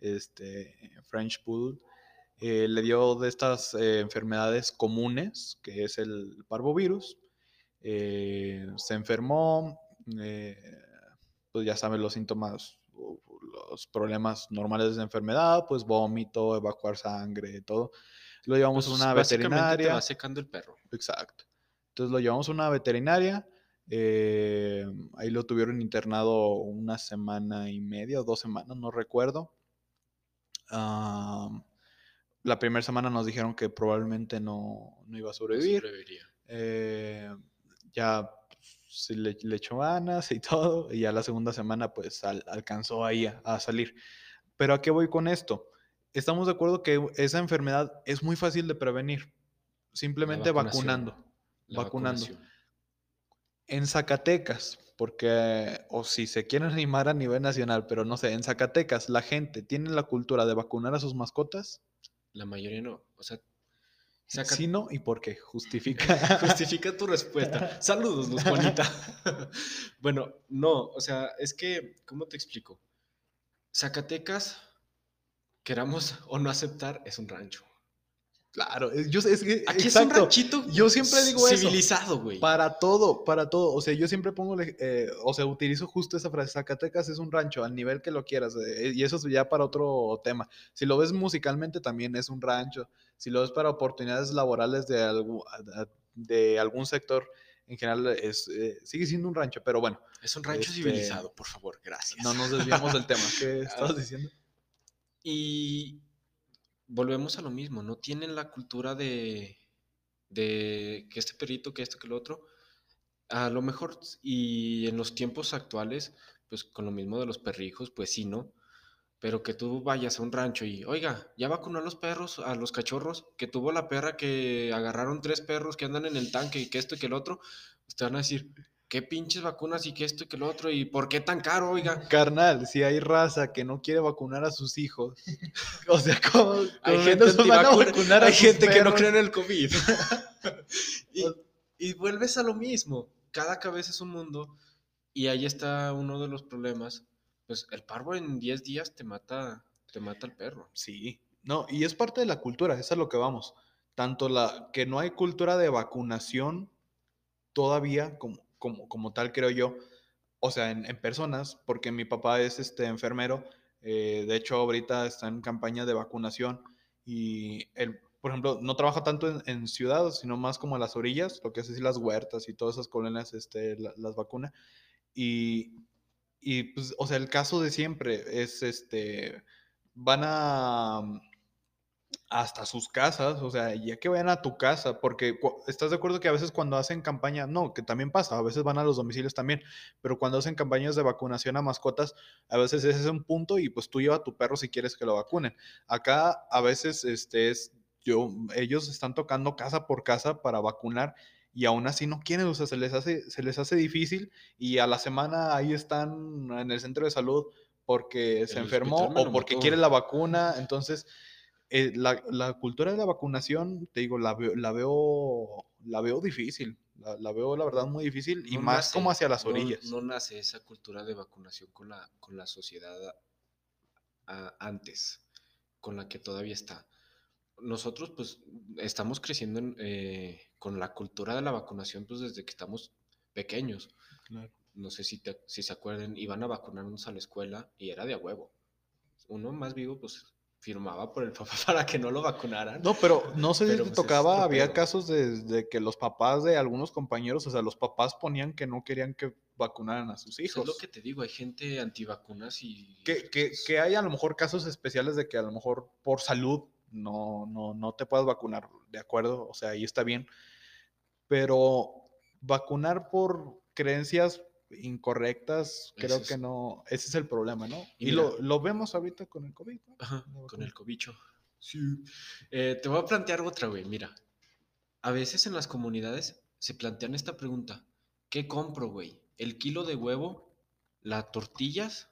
este French Poodle, eh, le dio de estas eh, enfermedades comunes, que es el parvovirus. Eh, se enfermó, eh, pues ya saben los síntomas, los problemas normales de enfermedad, pues vómito, evacuar sangre, todo. Lo llevamos Pues, a una veterinaria. te va secando el perro. Exacto. Entonces lo llevamos a una veterinaria. Eh, ahí lo tuvieron internado una semana y media o dos semanas, no recuerdo. La primera semana nos dijeron que probablemente no, no iba a sobrevivir. Eh, ya se le, le echó ganas y (laughs) todo. Y ya la segunda semana pues al- alcanzó ahí a, a salir. Pero ¿a qué voy con esto? Estamos de acuerdo que esa enfermedad es muy fácil de prevenir. Simplemente vacunando. Vacunando. En Zacatecas, porque, o si se quieren animar a nivel nacional, pero no sé, en Zacatecas la gente tiene la cultura de vacunar a sus mascotas. La mayoría no. O sea, saca- Sí, no, ¿y por qué? Justifica. (laughs) Justifica (laughs) tu respuesta. Saludos, Luz Juanita. (laughs) bueno, no, o sea, es que, ¿cómo te explico? Zacatecas, queramos o no aceptar, es un rancho. Claro, yo, es que, Aquí es un ranchito Yo siempre digo eso. civilizado, güey. Para todo, para todo. O sea, yo siempre pongo, eh, o sea, utilizo justo esa frase, Zacatecas es un rancho, al nivel que lo quieras. eh, y eso es ya para otro tema. Si lo ves musicalmente, también es un rancho. Si lo ves para oportunidades laborales de, algu- a- a- de algún sector, en general, es, eh, sigue siendo un rancho. Pero bueno, Es un rancho este, civilizado, por favor, gracias. no nos desviamos del tema. ¿Qué (laughs) estabas diciendo? Y volvemos a lo mismo, no tienen la cultura de, de que este perrito, que esto, que lo otro. A lo mejor, y en los tiempos actuales, pues con lo mismo de los perrijos, pues sí, ¿no? Pero que tú vayas a un rancho y, oiga, ya vacunó a los perros, a los cachorros, que tuvo la perra que agarraron tres perros que andan en el tanque y que esto y que el otro, te van a decir, ¿qué pinches vacunas y que esto y que el otro? ¿Y por qué tan caro, oiga? Carnal, si hay raza que no quiere vacunar a sus hijos, (laughs) o sea, ¿cómo, Hay gente, van a vacunar a hay gente que no cree en el COVID. (laughs) y, y vuelves a lo mismo. Cada cabeza es un mundo. Y ahí está uno de los problemas. Pues el parvo en 10 días te mata, te mata al perro. Sí, no, y es parte de la cultura, es a lo que vamos. Tanto la que no hay cultura de vacunación todavía como, como, como tal, creo yo. O sea, en, en personas, porque mi papá es este enfermero, eh, de hecho ahorita está en campaña de vacunación y él, por ejemplo, no trabaja tanto en, en ciudad, sino más como a las orillas, lo que es las huertas y todas esas colonias, este, la- las vacuna. Y, y pues, o sea, el caso de siempre es este, van a hasta sus casas, o sea, ya que vayan a tu casa, porque estás de acuerdo que a veces cuando hacen campaña, no, que también pasa, a veces van a los domicilios también, pero cuando hacen campañas de vacunación a mascotas, a veces ese es un punto y pues tú lleva a tu perro si quieres que lo vacunen. Acá a veces este es, yo, ellos están tocando casa por casa para vacunar y aún así no quieren, o sea, se les hace, se les hace difícil y a la semana ahí están en el centro de salud porque se El enfermó o porque mató. quiere la vacuna, entonces eh, la, la cultura de la vacunación, te digo, la veo, la veo, la veo difícil, la, la veo la verdad muy difícil y No más nace, como hacia las orillas. No, nace esa cultura de vacunación con la, con la sociedad a- antes, con la que todavía está. Nosotros, pues, estamos creciendo en, eh, con la cultura de la vacunación, pues, desde que estamos pequeños. Claro. No sé si, te- si se acuerdan, iban a vacunarnos a la escuela y era de a huevo. Uno más vivo, pues, firmaba por el papá (laughs) para que no lo vacunaran. No, pero no sé si Pero, te pues, es tocaba, había casos de, de que los papás de algunos compañeros, o sea, los papás ponían que no querían que vacunaran a sus Pues, hijos. es lo que te digo, hay gente antivacunas y... que, que, pues, que hay a lo mejor casos especiales de que a lo mejor por salud no, no, no te puedas vacunar, de acuerdo, o sea, ahí está bien, pero vacunar por creencias incorrectas, creo que no, ese es el problema, ¿no? Y Y, mira- lo, lo vemos ahorita con el COVID, ¿no? Ajá, con el cobicho. Sí. Eh, te voy a plantear otra, güey. Mira, a veces en las comunidades se plantean esta pregunta. ¿Qué compro, güey? ¿El kilo de huevo, las tortillas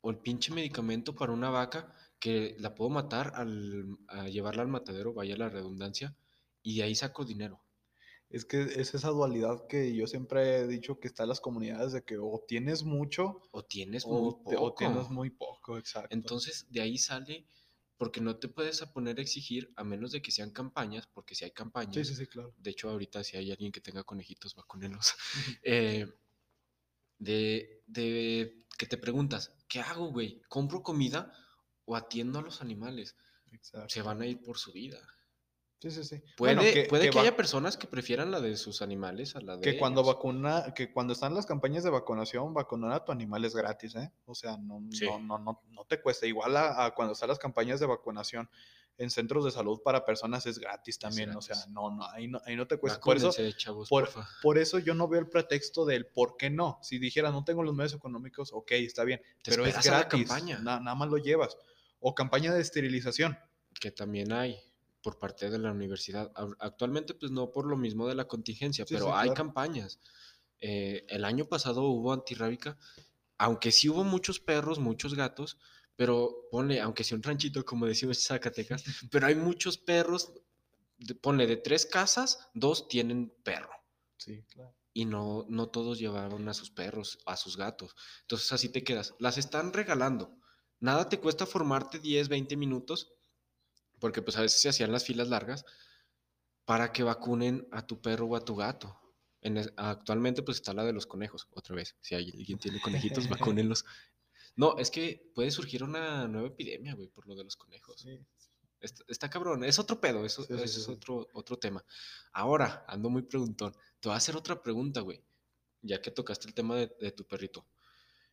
o el pinche medicamento para una vaca que la puedo matar al a llevarla al matadero, vaya la redundancia, y de ahí saco dinero? Es que es esa dualidad que yo siempre he dicho que está en las comunidades de que o tienes mucho O tienes muy o, te- o poco. tienes muy poco, exacto. Entonces, de ahí sale, porque no te puedes a poner a exigir, a menos de que sean campañas, porque si hay campañas, sí, sí, sí, claro. de hecho ahorita si hay alguien que tenga conejitos, vacúnenlos, (laughs) eh, de, de que te preguntas, ¿qué hago, güey? ¿Compro comida o atiendo a los animales? Exacto. Se van a ir por su vida. Sí, sí, sí. Puede, Bueno, puede que, haya personas que prefieran la de sus animales a la de que cuando ellos. vacuna, que cuando están las campañas de vacunación, vacunar a tu animal es gratis, ¿eh? O sea, no, Sí. no, no, no, no te cuesta. Igual a, a cuando están las campañas de vacunación en centros de salud para personas es gratis también. O sea, gratis. no, no, ahí no, ahí no te cuesta. Por eso, chavos, por, porfa. por eso yo no veo el pretexto del por qué no. Si dijera no tengo los medios económicos, ok, está bien. Te pero es a la gratis. campaña. na- nada más lo llevas. O campaña de esterilización. Que también hay. Por parte de la universidad. Actualmente, pues no por lo mismo de la contingencia, Sí, pero sí, hay claro. campañas. Eh, el año pasado hubo antirrábica, aunque sí hubo muchos perros, muchos gatos, pero ponle, aunque sea un ranchito, como decimos en Zacatecas, (laughs) pero hay muchos perros, ponle, de tres casas, dos tienen perro Sí, claro. y no, no todos llevaron a sus perros, a sus gatos. Entonces así te quedas. Las están regalando. Nada te cuesta formarte 10, 20 minutos, porque pues a veces se hacían las filas largas, para que vacunen a tu perro o a tu gato. En actualmente pues está la de los conejos, otra vez. Si alguien tiene conejitos, (laughs) vacúnenlos. No, es que puede surgir una nueva epidemia, güey, por lo de los conejos. Sí. Está, está cabrón, es otro pedo, eso, Sí, eso es. Otro, otro tema. Ahora, ando muy preguntón. Te voy a hacer otra pregunta, güey, ya que tocaste el tema de, de tu perrito.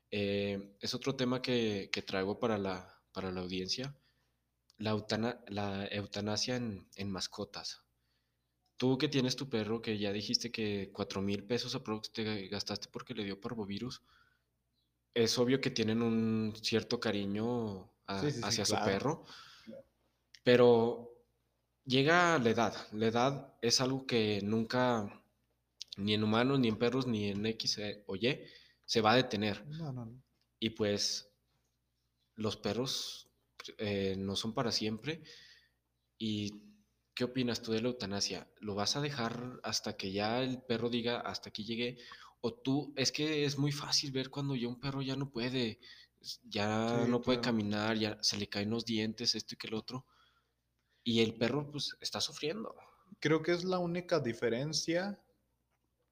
Eh, es otro tema que, que traigo para la, para la audiencia. La, eutana- la eutanasia en, en mascotas. Tú que tienes tu perro, que ya dijiste que cuatro mil pesos aprox te gastaste porque le dio parvovirus, es obvio que tienen un cierto cariño a- Sí, sí, sí, hacia su perro, pero llega la edad. La edad es algo que nunca, ni en humanos, ni en perros, ni en X eh, o Y, se va a detener. No, no, no. Y pues los perros eh, no son para siempre. ¿Y qué opinas tú de la eutanasia? ¿Lo vas a dejar hasta que ya el perro diga hasta aquí llegué? O tú, es que es muy fácil ver cuando ya un perro ya no puede, ya Sí, no puede claro. caminar, ya se le caen los dientes, esto y que el otro. Y el perro pues está sufriendo. Creo que es la única diferencia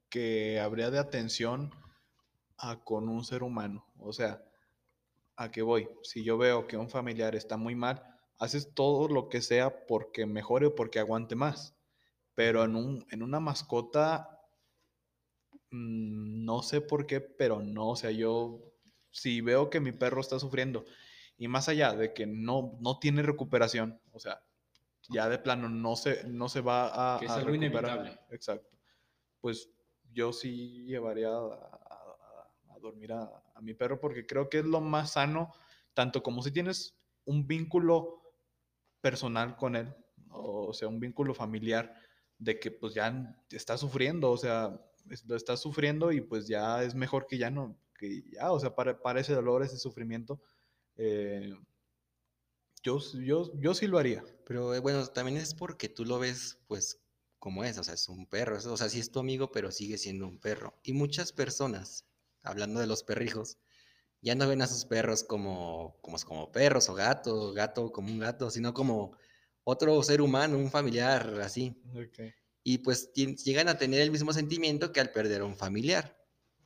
que habría de atención a con un ser humano. O sea, ¿a qué voy? Si yo veo que un familiar está muy mal, haces todo lo que sea porque mejore o porque aguante más. Pero en, un, en una mascota, mm, no sé por qué, pero no. O sea, yo, si veo que mi perro está sufriendo y más allá de que no, no tiene recuperación, o sea, ya de plano no se, no se va a, Que es a algo recuperar. inevitable. Exacto. Pues yo sí llevaría a, a- a dormir a, a mi perro porque creo que es lo más sano, tanto como si tienes un vínculo personal con él, o sea, un vínculo familiar de que pues ya está sufriendo, o sea, lo está sufriendo y pues ya es mejor que ya no, que ya, o sea, para, para ese dolor, ese sufrimiento, eh, yo, yo, yo sí lo haría. Pero eh, bueno, también es porque tú lo ves, pues, como es, o sea, es un perro, o sea, sí es tu amigo, pero sigue siendo un perro. Y muchas personas, hablando de los perrijos, ya no ven a sus perros como, como, como perros o gato, gato como un gato, sino como otro ser humano, un familiar, así. Y pues llegan a tener el mismo sentimiento que al perder a un familiar.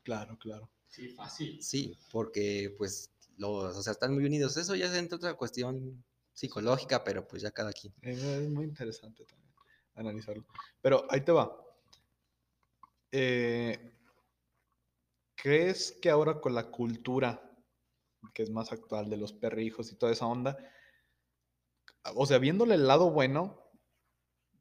Claro, claro. Sí, fácil. Sí, porque pues los, o sea, están muy unidos. Eso ya es entre otra cuestión psicológica, pero pues ya cada quien. Es, es muy interesante también analizarlo. Pero ahí te va. Eh, ¿Crees que ahora con la cultura, que es más actual, de los perrijos y toda esa onda, o sea, viéndole el lado bueno,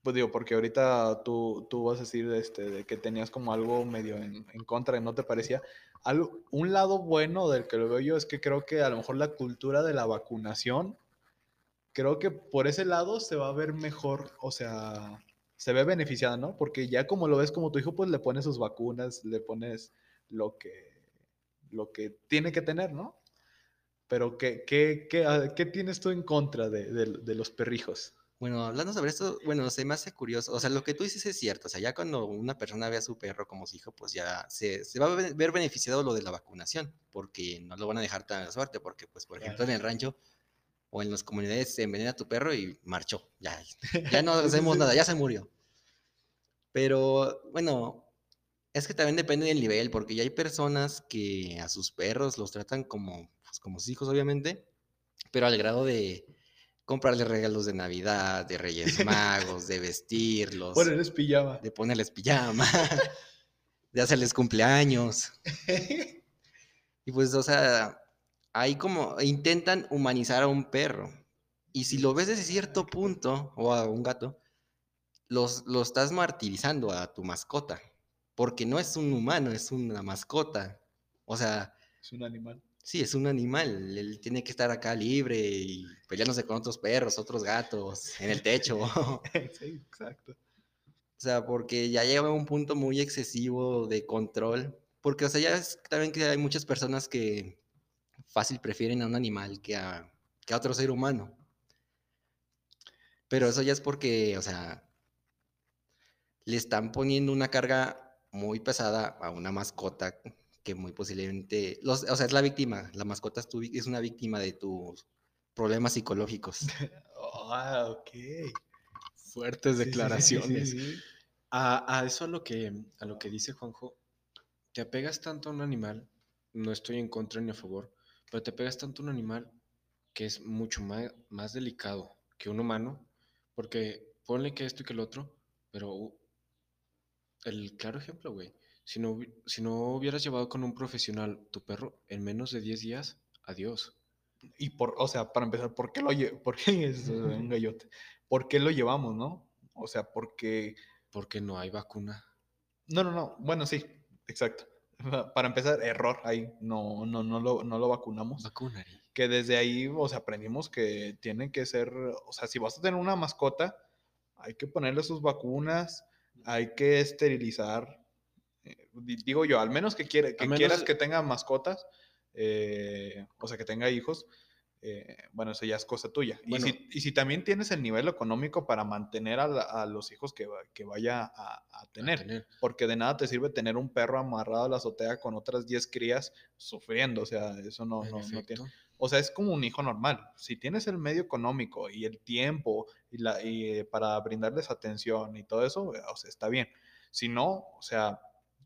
pues digo, porque ahorita tú, tú vas a decir este, de que tenías como algo medio en, en contra y no te parecía. Algo, un lado bueno del que lo veo yo es que creo que a lo mejor la cultura de la vacunación creo que por ese lado se va a ver mejor, o sea, se ve beneficiada, ¿no? Porque ya como lo ves como tu hijo, pues le pones sus vacunas, le pones lo que, lo que tiene que tener, ¿no? Pero ¿qué, qué, qué, ah, qué tienes tú en contra de, de- de los perrijos? Bueno, hablando sobre esto, bueno, se me hace curioso. O sea, lo que tú dices es cierto. O sea, ya cuando una persona ve a su perro como su hijo, pues ya se, se va a ve- ver beneficiado lo de la vacunación, porque no lo van a dejar tan a la suerte, porque, pues, por ejemplo, en el rancho o en las comunidades se envenena tu perro y marchó. Ya, (laughs) ya no hacemos nada, ya se murió. Pero, bueno, es que también depende del nivel, porque ya hay personas que a sus perros los tratan como, pues, como sus hijos, obviamente, pero al grado de comprarles regalos de Navidad, de Reyes Magos, de (laughs) vestirlos, eres pijama. de ponerles pijama, (laughs) de hacerles cumpleaños. (laughs) Y pues, o sea, ahí como intentan humanizar a un perro. Y si lo ves desde cierto punto, o a un gato, los, lo estás martirizando a tu mascota. Porque no es un humano, es una mascota. O sea, Es un animal. Sí, es un animal. Él tiene que estar acá libre y peleándose con otros perros, otros gatos, en el techo. o (laughs) (laughs) sí, exacto. sea, porque ya llega a un punto muy excesivo de control. Porque, o sea, ya es también que hay muchas personas que fácil prefieren a un animal que a, que a otro ser humano. Pero eso ya es porque, o sea, le están poniendo una carga muy pesada a una mascota que muy posiblemente, los, o sea, es la víctima, la mascota es, tu es una víctima de tus problemas psicológicos. (laughs) Ah, ok. Fuertes Sí, sí, sí, sí, declaraciones. A, a eso a lo que a lo que dice Juanjo, te apegas tanto a un animal, no estoy en contra ni a favor, pero te apegas tanto a un animal que es mucho más, más delicado que un humano, porque ponle que esto y que el otro, pero el claro ejemplo, güey, si no, si no hubieras llevado con un profesional tu perro en menos de 10 días, adiós. Y por, o sea, para empezar, ¿por qué lo ¿Por qué (laughs) es un (laughs) gallote? ¿Por qué lo llevamos, no? O sea, porque. Porque no hay vacuna. No, no, no. Bueno, sí, exacto. (laughs) Para empezar, error ahí. No, no, no lo, no lo vacunamos. Vacunari. que desde ahí, o sea, aprendimos que tiene que ser, o sea, si vas a tener una mascota, hay que ponerle sus vacunas, hay que esterilizar. eh, di- digo yo, al menos que, quiere, que menos- quieras que tenga mascotas, eh, o sea, que tenga hijos, eh, bueno, eso ya es cosa tuya. Bueno. y, si, y si también tienes el nivel económico para mantener a, la- a los hijos que, que vaya a, a a tener, tener. porque de nada te sirve tener un perro amarrado a la azotea con otras 10 crías sufriendo, o sea, eso no, no, no tiene... O sea, es como un hijo normal. Si tienes el medio económico y el tiempo y la, y, eh, para brindarles atención y todo eso, o sea, está bien. Si no, o sea,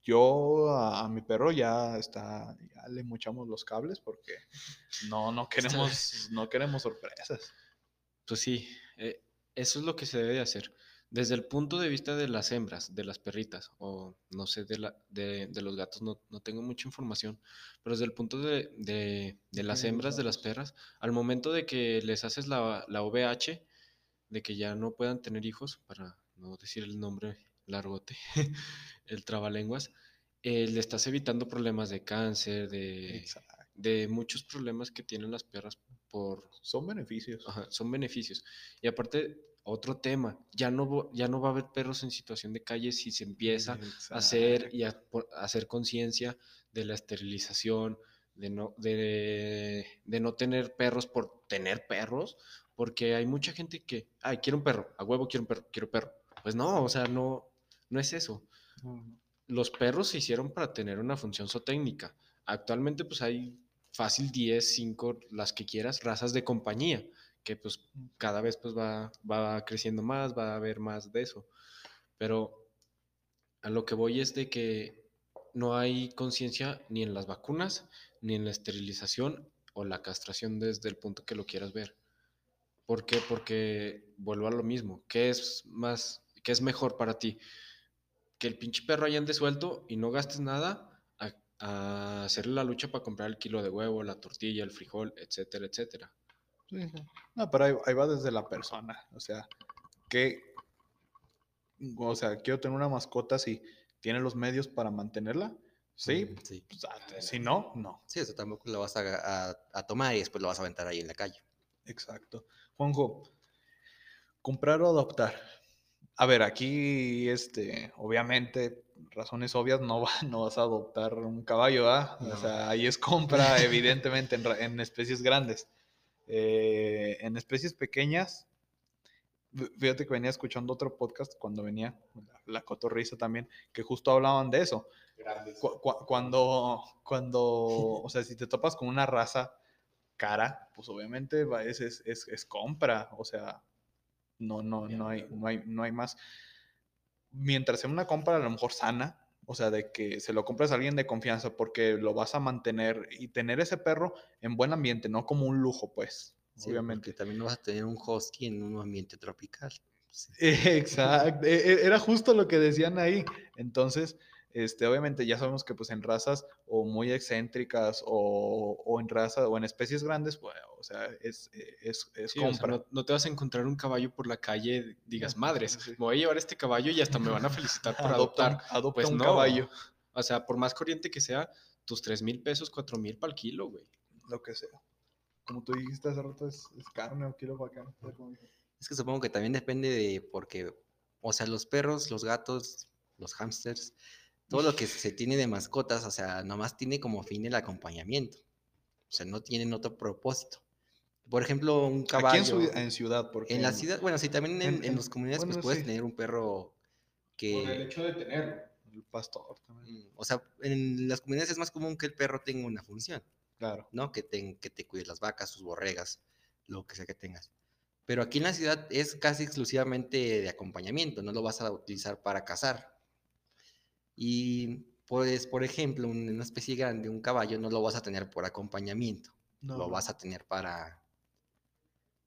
yo a, a mi perro ya está, ya le muchamos los cables porque no, no (laughs) queremos, no queremos sorpresas. Pues sí, eh, eso es lo que se debe de hacer. Desde el punto de vista de las hembras, de las perritas, o no sé, de, la, de, de los gatos, no, no tengo mucha información, pero desde el punto de, de, de las hembras, de las perras, al momento de que les haces la, la OVH, de que ya no puedan tener hijos, para no decir el nombre largote, (laughs) el trabalenguas, eh, le estás evitando problemas de cáncer, de, de muchos problemas que tienen las perras por, Son beneficios. Ajá, son beneficios. Y aparte, otro tema, ya no, ya no va a haber perros en situación de calle si se empieza a hacer y a hacer conciencia de la esterilización, de no, de, de no tener perros por tener perros, porque hay mucha gente que, ay, quiero un perro, a huevo quiero un perro, quiero perro. Pues no, o sea, no, no es eso. Los perros se hicieron para tener una función zootécnica. Actualmente, pues hay fácil 10, 5, las que quieras, razas de compañía, que pues cada vez pues va, va creciendo más, va a haber más de eso. Pero a lo que voy es de que no hay conciencia ni en las vacunas, ni en la esterilización o la castración desde el punto que lo quieras ver. ¿Por qué? Porque vuelvo a lo mismo. ¿Qué es más, qué es mejor para ti? Que el pinche perro ahí ande suelto y no gastes nada a, a hacerle la lucha para comprar el kilo de huevo, la tortilla, el frijol, etcétera, etcétera. Sí, sí. No, pero ahí, ahí va desde la persona. O sea, que, o sea, quiero tener una mascota si tiene los medios para mantenerla. Sí, Mm, sí. pues, date. si no, no. Sí, eso tampoco lo vas a, a- a tomar y después lo vas a aventar ahí en la calle. Exacto. Juanjo, comprar o adoptar. A ver, aquí, este, obviamente, razones obvias, no, va- (laughs) no vas a adoptar un caballo, ¿ah? O No. sea, ahí es compra, evidentemente, en, en especies grandes. Eh, en especies pequeñas, fí- fíjate que venía escuchando otro podcast cuando venía, la, la cotorriza también, que justo hablaban de eso. Cu- cu- cuando, cuando, o sea, si te topas con una raza cara, pues obviamente es, es, es- es compra, o sea, no, no, no, hay, no, hay, no hay más. Mientras sea una compra a lo mejor sana, o sea, de que se lo compras a alguien de confianza porque lo vas a mantener y tener ese perro en buen ambiente, no como un lujo, pues, Sí, obviamente. también vas a tener un husky en un ambiente tropical. Sí. (laughs) Exacto, e- e- era justo lo que decían ahí. Entonces, este, obviamente ya sabemos que pues en razas o muy excéntricas o, o en razas o en especies grandes, pues, o sea, es, eh, es, es Sí, o sea, compra. no, no te vas a encontrar un caballo por la calle, digas, madres, sí. me voy a llevar este caballo y hasta me van a felicitar por Adopta, adoptar. un- adopta Pues un no. caballo. O sea, por más corriente que sea, tus tres mil pesos, cuatro mil para el kilo, güey. lo que sea. Como tú dijiste hace rato, es, es carne o kilo para acá. Es que supongo que también depende de, porque, o sea, los perros, los gatos, los hámsters, todo lo que se tiene de mascotas, o sea, nomás tiene como fin el acompañamiento. O sea, no tienen otro propósito. Por ejemplo, un caballo. Aquí en, ciudad- en ciudad, porque En la ciudad, bueno, sí, también en, en- en las comunidades, bueno, pues puedes sí. tener un perro que. hecho de tenerlo. el pastor también. mm, O sea, en las comunidades es más común que el perro tenga una función. Claro. ¿no? Que te, que te cuides las vacas, sus borregas, lo que sea que tengas. Pero aquí en la ciudad es casi exclusivamente de acompañamiento, no lo vas a utilizar para cazar. Y pues, por ejemplo, un- una especie grande, un caballo, no lo vas a tener por acompañamiento, No, lo vas a tener para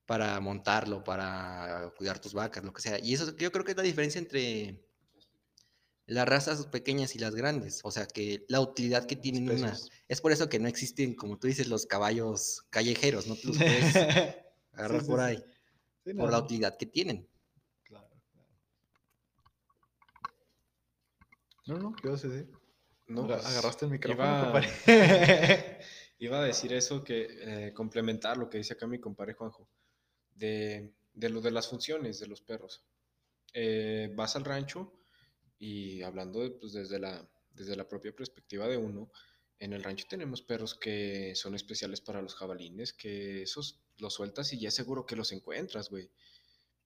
para montarlo, para cuidar tus vacas, lo que sea. Y eso yo creo que es la diferencia entre las razas pequeñas y las grandes. O sea, que la utilidad que tienen una. Es por eso que no existen, como tú dices, los caballos callejeros, no te los (laughs) puedes agarrar sí, por ahí, Sí, por la utilidad que tienen. Claro, claro. No, no, ¿qué vas a decir? No, pues, Agarraste el micrófono, iba- compadre. (laughs) Iba a decir eso, que eh, complementar lo que dice acá mi compadre Juanjo, de, de lo de las funciones de los perros. Eh, vas al rancho y hablando de, pues, desde, la, desde la propia perspectiva de uno, en el rancho tenemos perros que son especiales para los jabalines, que esos los sueltas y ya seguro que los encuentras, güey.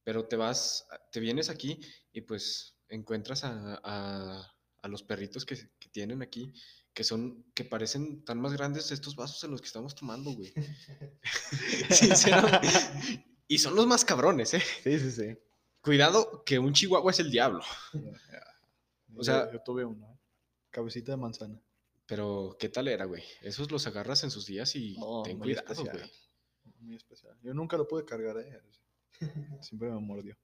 Pero te vas, te vienes aquí y pues encuentras a, a- a los perritos que, que tienen aquí, que son, que parecen tan más grandes estos vasos en los que estamos tomando, güey. (laughs) (laughs) Sinceramente. Y son los más cabrones, ¿eh? Sí, sí, sí. Cuidado que un chihuahua es el diablo. (laughs) O sea- yo, yo tuve uno, ¿eh? cabecita de manzana. Pero, ¿qué tal era, güey? Esos los agarras en sus días y No, ten muy cuidado, especial. güey. Muy especial. Yo nunca lo pude cargar, ¿eh? Siempre me mordió.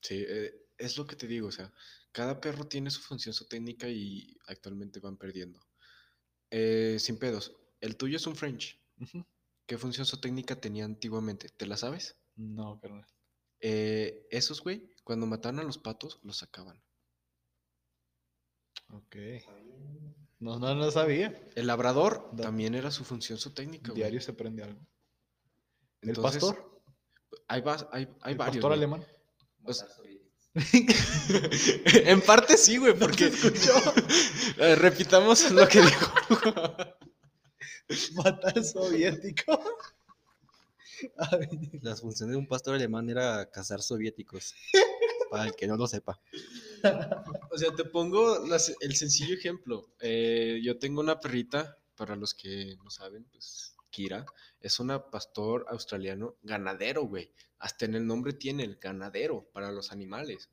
Sí, eh, es lo que te digo, o sea, cada perro tiene su función, su técnica y actualmente van perdiendo. Eh, sin pedos, el tuyo es un French. ¿Qué función su técnica tenía antiguamente? ¿Te la sabes? No, carnal. Eh, esos, güey, cuando mataban a los patos, los sacaban. Ok. No, no, no sabía. El labrador Da- también era su función, su técnica, güey. Diario se aprende algo. ¿El pastor? Hay, hay, hay ¿El varios. pastor güey. alemán? O sea- (laughs) en parte sí, güey, porque (laughs) Eh, repitamos lo que dijo. (laughs) Matar soviético. Ay, Las funciones de un pastor alemán era cazar soviéticos, para el que no lo sepa. O sea, te pongo las- el sencillo ejemplo. Eh, yo tengo una perrita, para los que no saben, pues Kira, es una pastor australiano ganadero, güey. Hasta en el nombre tiene el ganadero para los animales.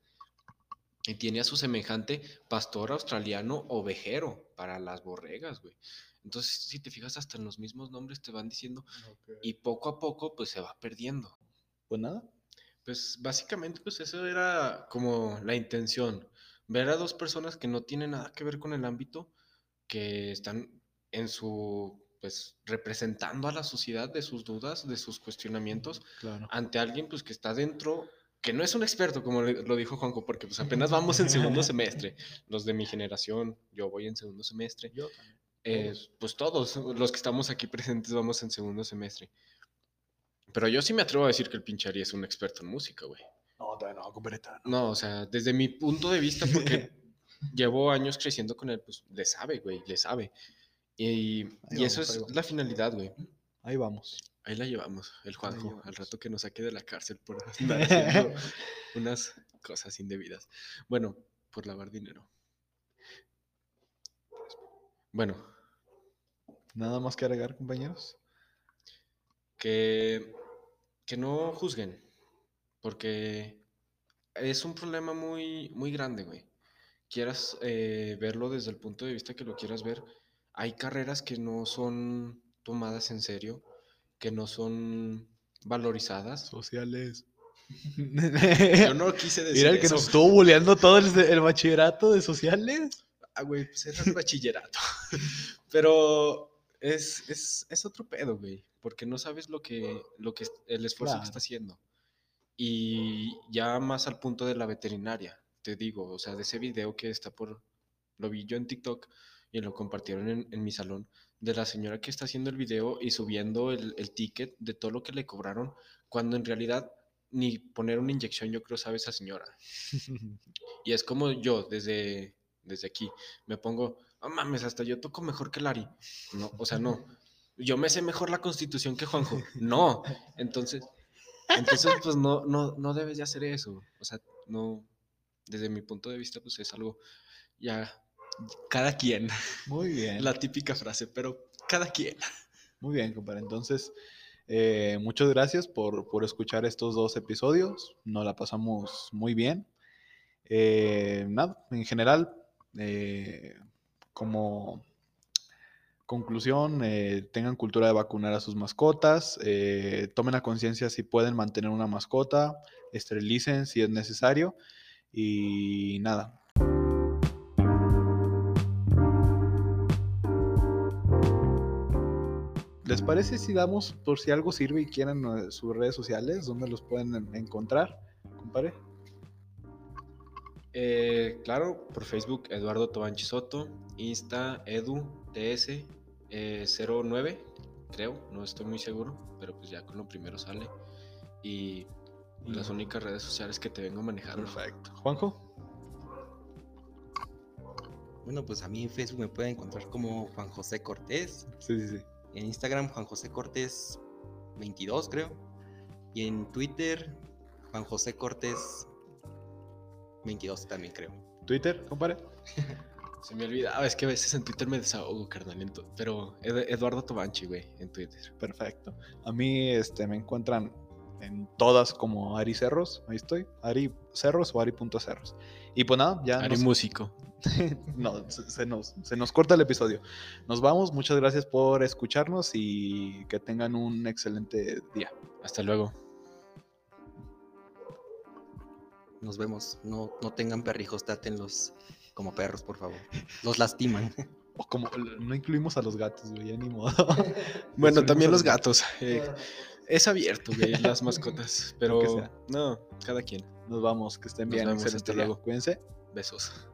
Y tiene a su semejante pastor australiano ovejero para las borregas, güey. Entonces, si te fijas, hasta en los mismos nombres te van diciendo, y poco a poco, pues se va perdiendo. Pues nada. Pues básicamente, pues eso era como la intención. Ver a dos personas que no tienen nada que ver con el ámbito, que están en su, pues, representando a la sociedad de sus dudas, de sus cuestionamientos, Claro. ante alguien, pues, que está dentro, que no es un experto, como lo dijo Juanjo, porque pues apenas vamos en segundo (laughs) semestre. Los de mi generación, yo voy en segundo semestre. Yo también. Eh, pues todos los que estamos aquí presentes vamos en segundo semestre. Pero yo sí me atrevo a decir que el pinche Ari es un experto en música, güey. No, no, compadre, no. No, o sea, desde mi punto de vista, porque (laughs) llevo años creciendo con él, pues le sabe, güey, le sabe. Y, y eso vamos, es la finalidad, güey. Ahí vamos. Ahí la llevamos, el Juanjo, al rato que nos saque de la cárcel por (laughs) andar haciendo unas cosas indebidas. Bueno, por lavar dinero. Bueno, Nada más que agregar, compañeros. que, que no juzguen, porque es un problema muy, muy grande, güey. Quieras eh, verlo desde el punto de vista que lo quieras ver, hay carreras que no son tomadas en serio, que no son valorizadas. Sociales. Yo no (laughs) quise decir Mira el que eso. nos estuvo bulleando todo el, el bachillerato de sociales. Ah, güey, pues era el bachillerato. (laughs) Pero es, es, es otro pedo, güey. Porque no sabes lo que, lo que el esfuerzo que Claro. está haciendo. Y ya más al punto de la veterinaria, te digo, o sea, de ese video que está por, lo vi yo en TikTok, y lo compartieron en, en mi salón, de la señora que está haciendo el video y subiendo el, el ticket de todo lo que le cobraron, cuando en realidad ni poner una inyección yo creo sabe esa señora. Y es como yo, desde, desde aquí, me pongo, no mames, hasta yo toco mejor que Lari. No, o sea, no. Yo me sé mejor la constitución que Juanjo. No. Entonces, entonces pues no, no, no debes de hacer eso. O sea, no, desde mi punto de vista, pues es algo ya, cada quien. Muy bien. La típica frase, pero cada quien. Muy bien, compadre. Entonces, eh, muchas gracias por, por escuchar estos dos episodios. Nos la pasamos muy bien. Eh, nada, en general, eh, como conclusión, eh, tengan cultura de vacunar a sus mascotas, eh, tomen la conciencia si pueden mantener una mascota, esterilicen si es necesario y nada. Parece si damos, por si algo sirve y quieren eh, sus redes sociales, dónde los pueden en- encontrar, compadre? Eh, claro, por Facebook, Eduardo Tobanchi Soto, Insta, Edu, TS, eh, 09, creo, no estoy muy seguro, pero pues ya con lo primero sale. Y las únicas redes sociales que te vengo manejando. Perfecto. Juanjo. Bueno, pues a mí en Facebook me pueden encontrar como Juan José Cortés. Sí, sí, sí. En Instagram, Juan José Cortés 22, creo. Y en Twitter, Juan José Cortés 22 también, creo. Twitter, compadre. (laughs) Se me olvidaba, es que a veces en Twitter me desahogo, carnal. Pero Ed- Eduardo Tobanchi, güey, en Twitter. Perfecto. A mí este, me encuentran en todas como Ari Cerros. Ahí estoy. Ari Cerros o Ari.cerros. Y pues nada, ya Ari nos, Músico. (laughs) no, se, nos, se nos corta el episodio. Nos vamos. Muchas gracias por escucharnos y que tengan un excelente día. Hasta luego. Nos vemos. No, no tengan perrijos, trátenlos como perros, por favor. Los lastiman. O como no incluimos a los gatos, güey, ya ni modo. (laughs) Bueno, también los gatos. eh, es abierto, güey, las mascotas. (laughs) Pero sea. no, cada quien. Nos vamos, que estén Nos bien. vemos, hasta luego. Cuídense. Besos.